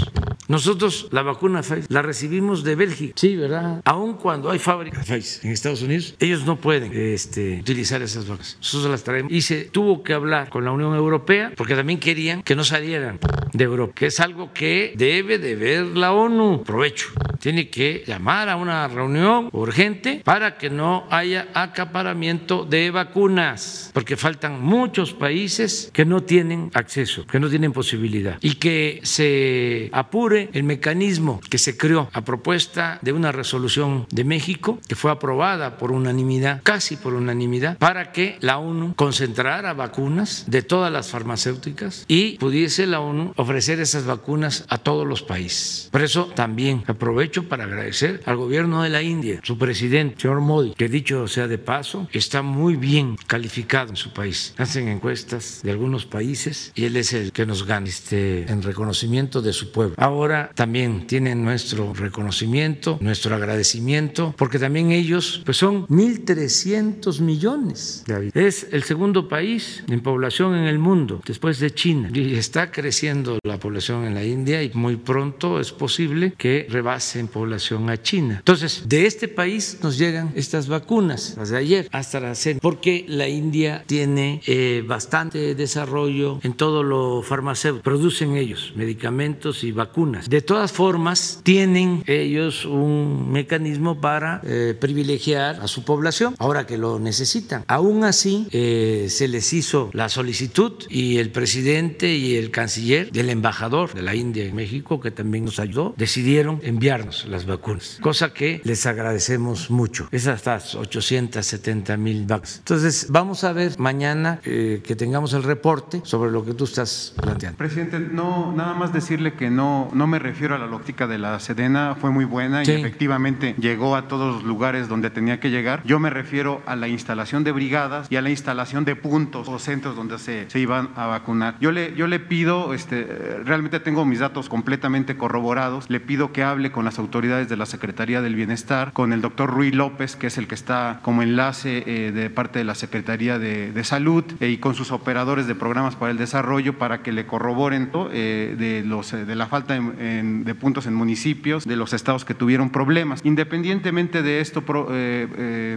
Nosotros la vacuna Pfizer la recibimos de Bélgica, sí, ¿verdad? Aun cuando hay fábricas Pfizer en Estados Unidos, ellos no pueden este, utilizar esas vacunas. Nosotros las traemos. Y se tuvo que hablar con la Unión Europea porque también querían que no salieran de Europa, que es algo que debe de ver la ONU. Provecho. Tiene que llamar a una reunión urgente para que no haya acaparamiento de vacunas, porque faltan muchos países que no tienen acceso, que no tienen posibilidad y que se apure el mecanismo que se creó a propuesta de una resolución de México que fue aprobada por unanimidad, casi por unanimidad, para que la ONU concentrara vacunas de todas las farmacéuticas y pudiese la ONU ofrecer esas vacunas a todos los países. Por eso también aprovecho para agradecer al gobierno de la India, su presidente, señor Modi, que dicho sea de paso, está muy bien calificado en su país. Hacen encuestas de algunos países y él es el que nos gana este, en reconocimiento de su pueblo. Ahora también tienen nuestro reconocimiento, nuestro agradecimiento, porque también ellos pues son 1.300 millones. Es el segundo país en población en el mundo, después de China. Y está creciendo la población en la India y muy pronto es posible que rebase en población a China. Entonces, de este país nos llegan estas vacunas, las de ayer, hasta la CEN, porque la India tiene eh, bastante desarrollo en todo lo farmacéutico. Producen ellos medicamentos y vacunas. De todas formas, tienen ellos un mecanismo para eh, privilegiar a su población ahora que lo necesitan. Aún así, eh, se les hizo la solicitud y el presidente y el canciller del embajador de la India en México, que también nos ayudó, decidieron enviarnos las vacunas, cosa que les agradecemos mucho. Es hasta 870 mil vacunas. Entonces, vamos a ver mañana eh, que tengamos el reporte sobre lo que tú estás planteando. Presidente, no, nada más decirle que no, no me refiero a la lógica de la Sedena, fue muy buena Sí. y efectivamente llegó a todos los lugares donde tenía que llegar. Yo me refiero a la instalación de brigadas y a la instalación de puntos o centros donde se, se iban a vacunar. Yo le, yo le pido, este, realmente tengo mis datos completamente corroborados, le pido que hable con las autoridades de la Secretaría del Bienestar, con el doctor Rui López, que es el que está como enlace eh, de parte de la Secretaría de, Salud, eh, y con sus operadores de programas para el desarrollo para que le corroboren eh, de, los, eh, de la falta de puntos en municipios, de los estados que tuvieron problemas. Independientemente de esto,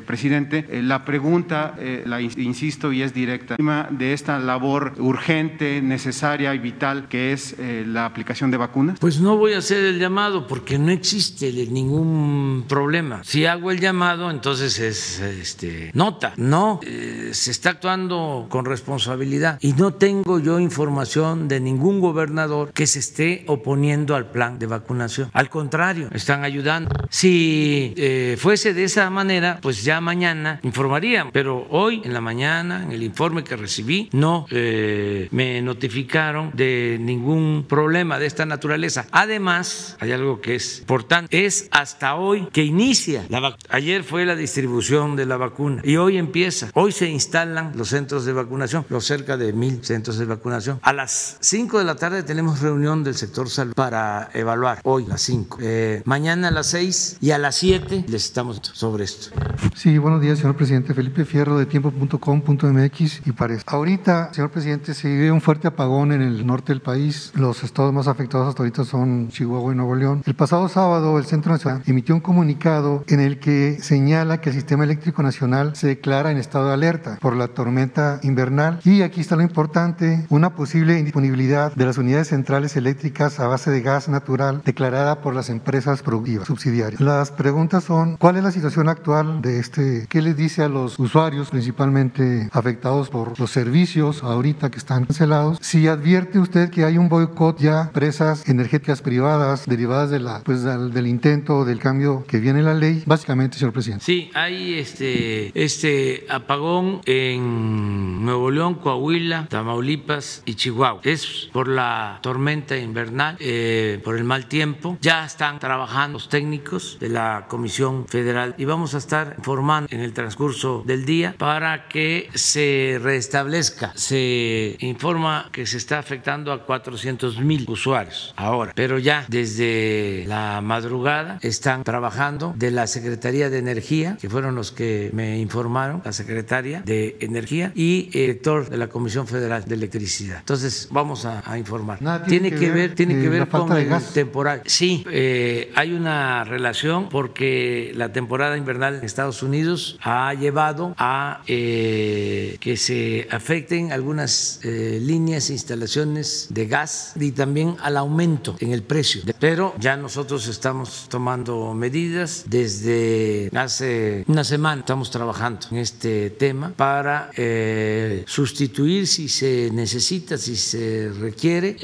presidente, la pregunta, la ins- insisto y es directa, de esta labor urgente, necesaria y vital que es la aplicación de vacunas. Pues no voy a hacer el llamado porque no existe ningún problema. Si hago el llamado, entonces es este, nota. No, eh, se está actuando con responsabilidad y no tengo yo información de ningún gobernador que se esté oponiendo al plan de vacunación. Al contrario, están ayudando. Si eh, fuese de esa manera, pues ya mañana informarían. Pero hoy en la mañana, en el informe que recibí, no eh, me notificaron de ningún problema de esta naturaleza. Además, hay algo que es importante, es hasta hoy que inicia la vac- Ayer fue la distribución de la vacuna y hoy empieza. Hoy se instalan los centros de vacunación, los cerca de mil centros de vacunación. A las 5 de la tarde tenemos reunión del sector salud para evaluar. Hoy a las 5. mañana a las 6 y a las 7 les estamos sobre esto. Sí, buenos días, señor presidente. Felipe Fierro de tiempo.com.mx y pares. Ahorita, señor presidente, se vive un fuerte apagón en el norte del país. Los estados más afectados hasta ahorita son Chihuahua y Nuevo León. El pasado sábado, el Centro Nacional emitió un comunicado en el que señala que el sistema eléctrico nacional se declara en estado de alerta por la tormenta invernal. Y aquí está lo importante, una posible indisponibilidad de las unidades centrales eléctricas a base de gas natural declarada por las empresas productivas subsidiarias. Las preguntas son, ¿cuál es la situación actual de este? ¿Qué les dice a los usuarios, principalmente afectados por los servicios ahorita que están cancelados? Si advierte usted que hay un boicot ya a empresas energéticas privadas derivadas de la, pues, del, del intento del cambio que viene en la ley, básicamente, señor presidente. Sí, hay este, este apagón en Nuevo León, Coahuila, Tamaulipas y Chihuahua. Es por la tormenta invernal, eh, por el mal tiempo. Ya están trabajando los técnicos de la Comisión Federal y vamos a estar informando en el transcurso del día para que se restablezca. Se informa que se está afectando a 400 mil usuarios ahora, pero ya desde la madrugada. Están trabajando de la Secretaría de Energía, que fueron los que me informaron, la Secretaria de Energía y el director de la Comisión Federal de Electricidad. Entonces, vamos a, informar. tiene, que, ver, tiene que ver con el temporal. Sí, eh, hay una relación porque la temporada invernal en Estados Unidos ha llevado a eh, que se afecten algunas eh, líneas e instalaciones de gas y también al aumento en el precio. Pero ya nosotros estamos tomando medidas desde hace una semana. Estamos trabajando en este tema para eh, sustituir si se necesita, si se requiere,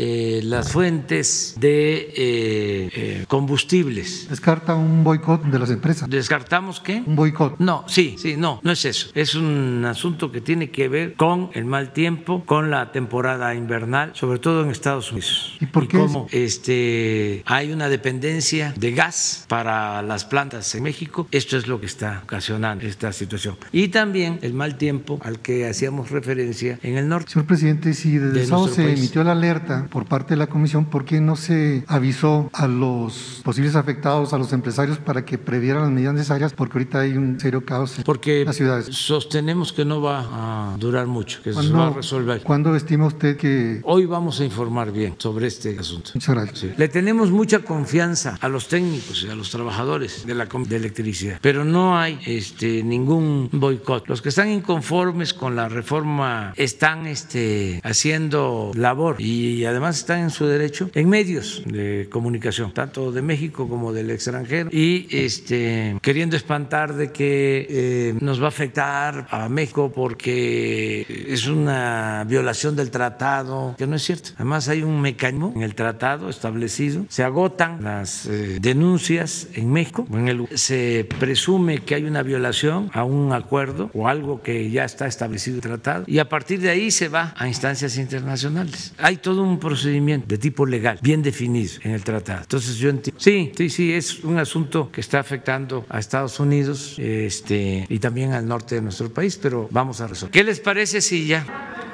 las fuentes de combustibles. ¿Descarta un boicot de las empresas? ¿Descartamos qué? Un boicot. No, sí, sí, no, no es eso. Es un asunto que tiene que ver con el mal tiempo, con la temporada invernal, sobre todo en Estados Unidos. ¿Y por qué? cómo este, hay una dependencia de gas para las plantas en México. Esto es lo que está ocasionando esta situación. Y también el mal tiempo al que hacíamos referencia en el norte. Señor presidente, si desde el sábado se emitió la alerta por parte de la comisión, ¿por qué no se avisó a los posibles afectados, a los empresarios, para que previeran las medidas necesarias? Porque ahorita hay un serio caos en Porque las ciudades. Sostenemos que no va a durar mucho, que se va a resolver. ¿Cuándo estima usted que.? Hoy vamos a informar bien sobre este asunto. Muchas gracias. Le tenemos mucha confianza a los técnicos y a los trabajadores de la de electricidad, pero no hay este, ningún boicot. Los que están inconformes con la reforma están este, haciendo labor y además están en su derecho en medios de comunicación, tanto de México como del extranjero, y este, queriendo espantar de que eh, nos va a afectar a México porque es una violación del tratado, que no es cierto. Además hay un mecanismo en el tratado establecido, se agotan las eh, denuncias en México, en el, se presume que hay una violación a un acuerdo o algo que ya está establecido el tratado y a partir de ahí se va a instancias internacionales. Hay todo un procedimiento de tipo legal bien definido en el tratado. Entonces yo entiendo. Sí, sí, sí, es un asunto que está afectando a Estados Unidos este, y también al norte de nuestro país, pero vamos a resolver. ¿Qué les parece si ya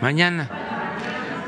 mañana?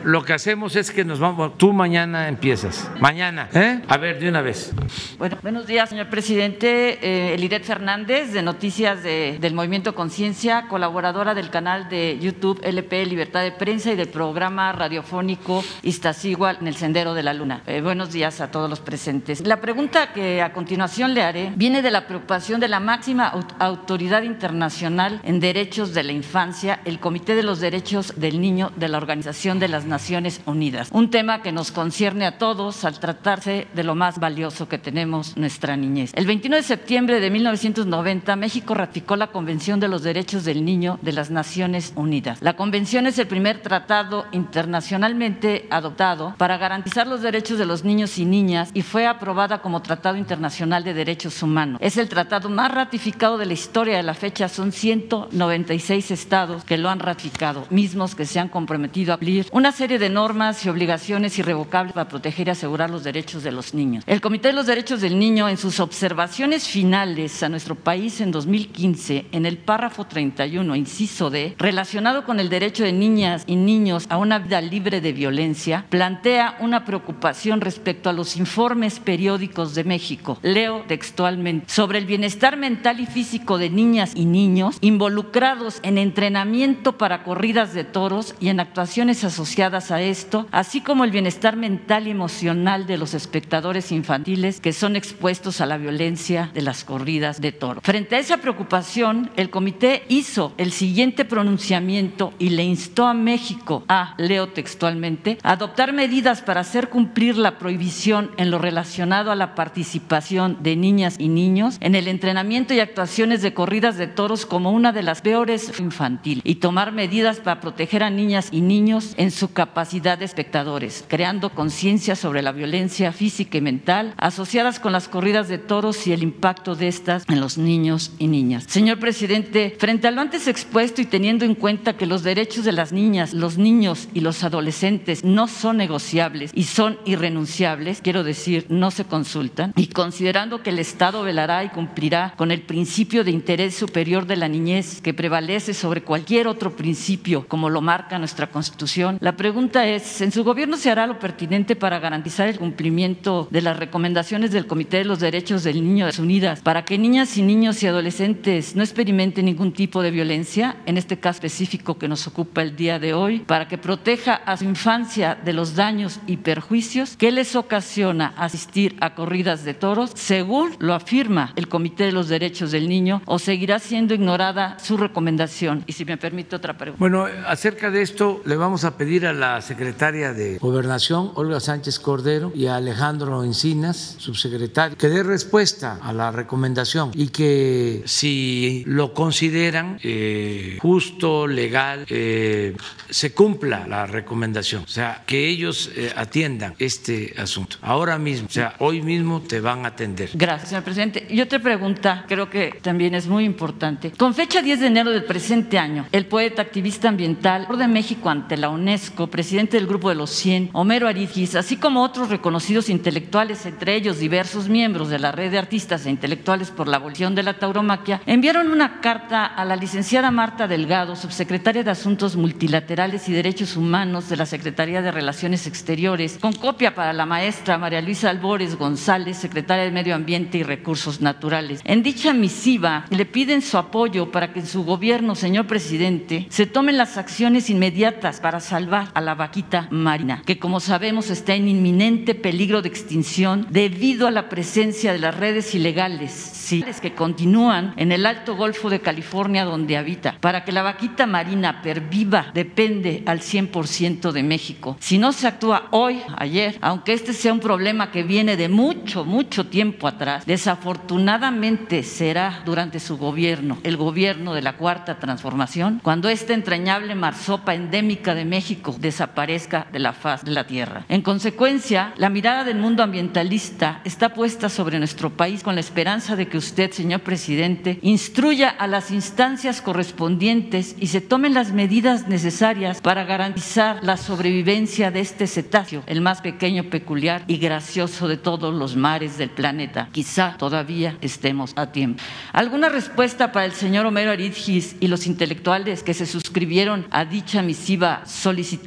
Lo que hacemos es que nos vamos, tú mañana empiezas, mañana, ¿eh? A ver, de una vez. Bueno, buenos días, señor presidente. Eh, Eliret Fernández, de Noticias del Movimiento Conciencia, colaboradora del canal de YouTube LP Libertad de Prensa y del programa radiofónico Iztaccíhuatl en el Sendero de la Luna. Eh, buenos días a todos los presentes. La pregunta que a continuación le haré viene de la preocupación de la máxima autoridad internacional en derechos de la infancia, el Comité de los Derechos del Niño de la Organización de las Naciones Unidas. Un tema que nos concierne a todos al tratarse de lo más valioso que tenemos, nuestra niñez. El 21 de septiembre de 1990, México ratificó la Convención de los Derechos del Niño de las Naciones Unidas. La convención es el primer tratado internacionalmente adoptado para garantizar los derechos de los niños y niñas y fue aprobada como Tratado Internacional de Derechos Humanos. Es el tratado más ratificado de la historia de la fecha. Son 196 estados que lo han ratificado, mismos que se han comprometido a cumplir una serie de normas y obligaciones irrevocables para proteger y asegurar los derechos de los niños. El Comité de los Derechos del Niño, en sus observaciones finales a nuestro país en 2015, en el párrafo 31, inciso D, relacionado con el derecho de niñas y niños a una vida libre de violencia, plantea una preocupación respecto a los informes periódicos de México. Leo textualmente sobre el bienestar mental y físico de niñas y niños involucrados en entrenamiento para corridas de toros y en actuaciones asociadas a esto, así como el bienestar mental y emocional de los espectadores infantiles que son expuestos a la violencia de las corridas de toro. Frente a esa preocupación, el comité hizo el siguiente pronunciamiento y le instó a México a, leo textualmente, adoptar medidas para hacer cumplir la prohibición en lo relacionado a la participación de niñas y niños en el entrenamiento y actuaciones de corridas de toros como una de las peores infantil y tomar medidas para proteger a niñas y niños en su capacidad de espectadores, creando conciencia sobre la violencia física y mental asociadas con las corridas de toros y el impacto de estas en los niños y niñas. Señor presidente, frente a lo antes expuesto y teniendo en cuenta que los derechos de las niñas, los niños y los adolescentes no son negociables y son irrenunciables, quiero decir, no se consultan, y considerando que el Estado velará y cumplirá con el principio de interés superior de la niñez que prevalece sobre cualquier otro principio, como lo marca nuestra Constitución, la pregunta es, ¿en su gobierno se hará lo pertinente para garantizar el cumplimiento de las recomendaciones del Comité de los Derechos del Niño de las Unidas para que niñas y niños y adolescentes no experimenten ningún tipo de violencia, en este caso específico que nos ocupa el día de hoy, para que proteja a su infancia de los daños y perjuicios que les ocasiona asistir a corridas de toros, según lo afirma el Comité de los Derechos del Niño, o seguirá siendo ignorada su recomendación? Y si me permite otra pregunta. Bueno, acerca de esto le vamos a pedir a la secretaria de Gobernación, Olga Sánchez Cordero, y a Alejandro Encinas, subsecretario, que dé respuesta a la recomendación y que si lo consideran eh, justo, legal, eh, se cumpla la recomendación. O sea, que ellos eh, atiendan este asunto. Ahora mismo, o sea, hoy mismo te van a atender. Gracias, señor presidente. Y otra pregunta, creo que también es muy importante. Con fecha 10 de enero del presente año, el poeta activista ambiental de México ante la UNESCO, presidente del Grupo de los 100, Homero Aridgis, así como otros reconocidos intelectuales, entre ellos diversos miembros de la red de artistas e intelectuales por la abolición de la tauromaquia, enviaron una carta a la licenciada Marta Delgado, subsecretaria de Asuntos Multilaterales y Derechos Humanos de la Secretaría de Relaciones Exteriores, con copia para la maestra María Luisa Albores González, secretaria de Medio Ambiente y Recursos Naturales. En dicha misiva le piden su apoyo para que en su gobierno, señor presidente, se tomen las acciones inmediatas para salvar a la vaquita marina, que como sabemos está en inminente peligro de extinción debido a la presencia de las redes ilegales que continúan en el Alto Golfo de California donde habita. Para que la vaquita marina perviva depende al 100% de México. Si no se actúa hoy, ayer, aunque este sea un problema que viene de mucho, mucho tiempo atrás, desafortunadamente será durante su gobierno, el gobierno de la Cuarta Transformación, cuando esta entrañable marsopa endémica de México desaparezca de la faz de la tierra. En consecuencia, la mirada del mundo ambientalista está puesta sobre nuestro país con la esperanza de que usted, señor presidente, instruya a las instancias correspondientes y se tomen las medidas necesarias para garantizar la sobrevivencia de este cetáceo, el más pequeño, peculiar y gracioso de todos los mares del planeta. Quizá todavía estemos a tiempo. ¿Alguna respuesta para el señor Homero Aridgis y los intelectuales que se suscribieron a dicha misiva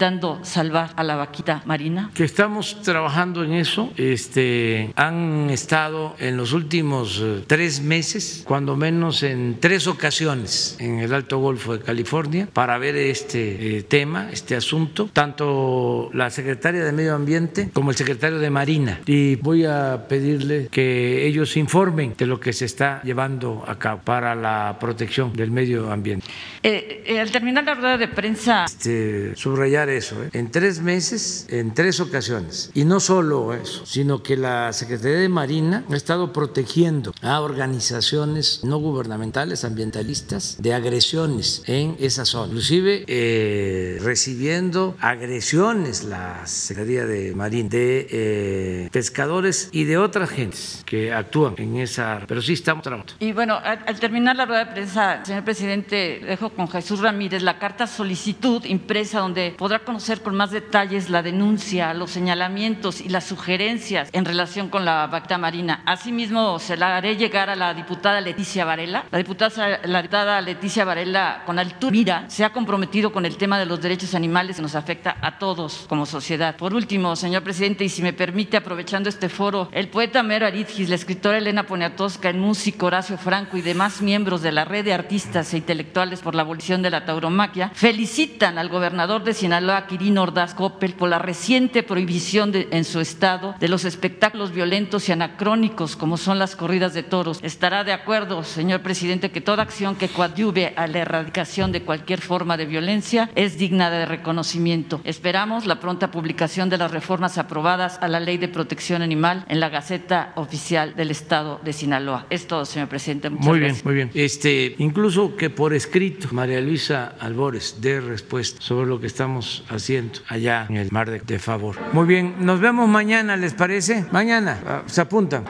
solicitando salvar a la vaquita marina? Que estamos trabajando en eso. Este, han estado en los últimos eh, tres tres meses, cuando menos en tres ocasiones en el Alto Golfo de California para ver este eh, tema, este asunto, tanto la secretaria de Medio Ambiente como el secretario de Marina. Y voy a pedirle que ellos informen de lo que se está llevando a cabo para la protección del medio ambiente. Eh, eh, al terminar la rueda de prensa... Este, subrayar eso, en tres meses, en tres ocasiones. Y no solo eso, sino que la Secretaría de Marina ha estado protegiendo a organizaciones no gubernamentales, ambientalistas, de agresiones en esa zona, inclusive eh, recibiendo agresiones la Secretaría de Marina de eh, pescadores y de otras gentes que actúan en esa, pero sí estamos trabajando. Y bueno, al, al terminar la rueda de prensa, señor presidente, dejo con Jesús Ramírez la carta solicitud impresa donde podrá conocer con más detalles la denuncia, los señalamientos y las sugerencias en relación con la vaquita marina. Asimismo, se la haré llegar a la diputada Leticia Varela. La diputada, la diputada Leticia Varela, con altura mira, se ha comprometido con el tema de los derechos animales que nos afecta a todos como sociedad. Por último, señor presidente, y si me permite, aprovechando este foro, el poeta Mero Aridgis, la escritora Elena Poniatowska, el músico Horacio Franco y demás miembros de la red de artistas e intelectuales por la abolición de la tauromaquia felicitan al gobernador de Sinaloa, Quirino Ordaz Coppel, por la reciente prohibición de, en su estado de los espectáculos violentos y anacrónicos como son las corridas de toros estará de acuerdo, señor presidente, que toda acción que coadyuve a la erradicación de cualquier forma de violencia es digna de reconocimiento. Esperamos la pronta publicación de las reformas aprobadas a la Ley de Protección Animal en la Gaceta Oficial del Estado de Sinaloa. Es todo, señor presidente. Muchas muy bien, muy bien. Este, incluso que por escrito María Luisa Albores dé respuesta sobre lo que estamos haciendo allá en el Mar de, de Favor. Muy bien, nos vemos mañana, ¿les parece? Mañana, ah, se apuntan.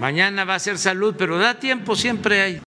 Mañana va a ser salud, pero da tiempo, siempre hay.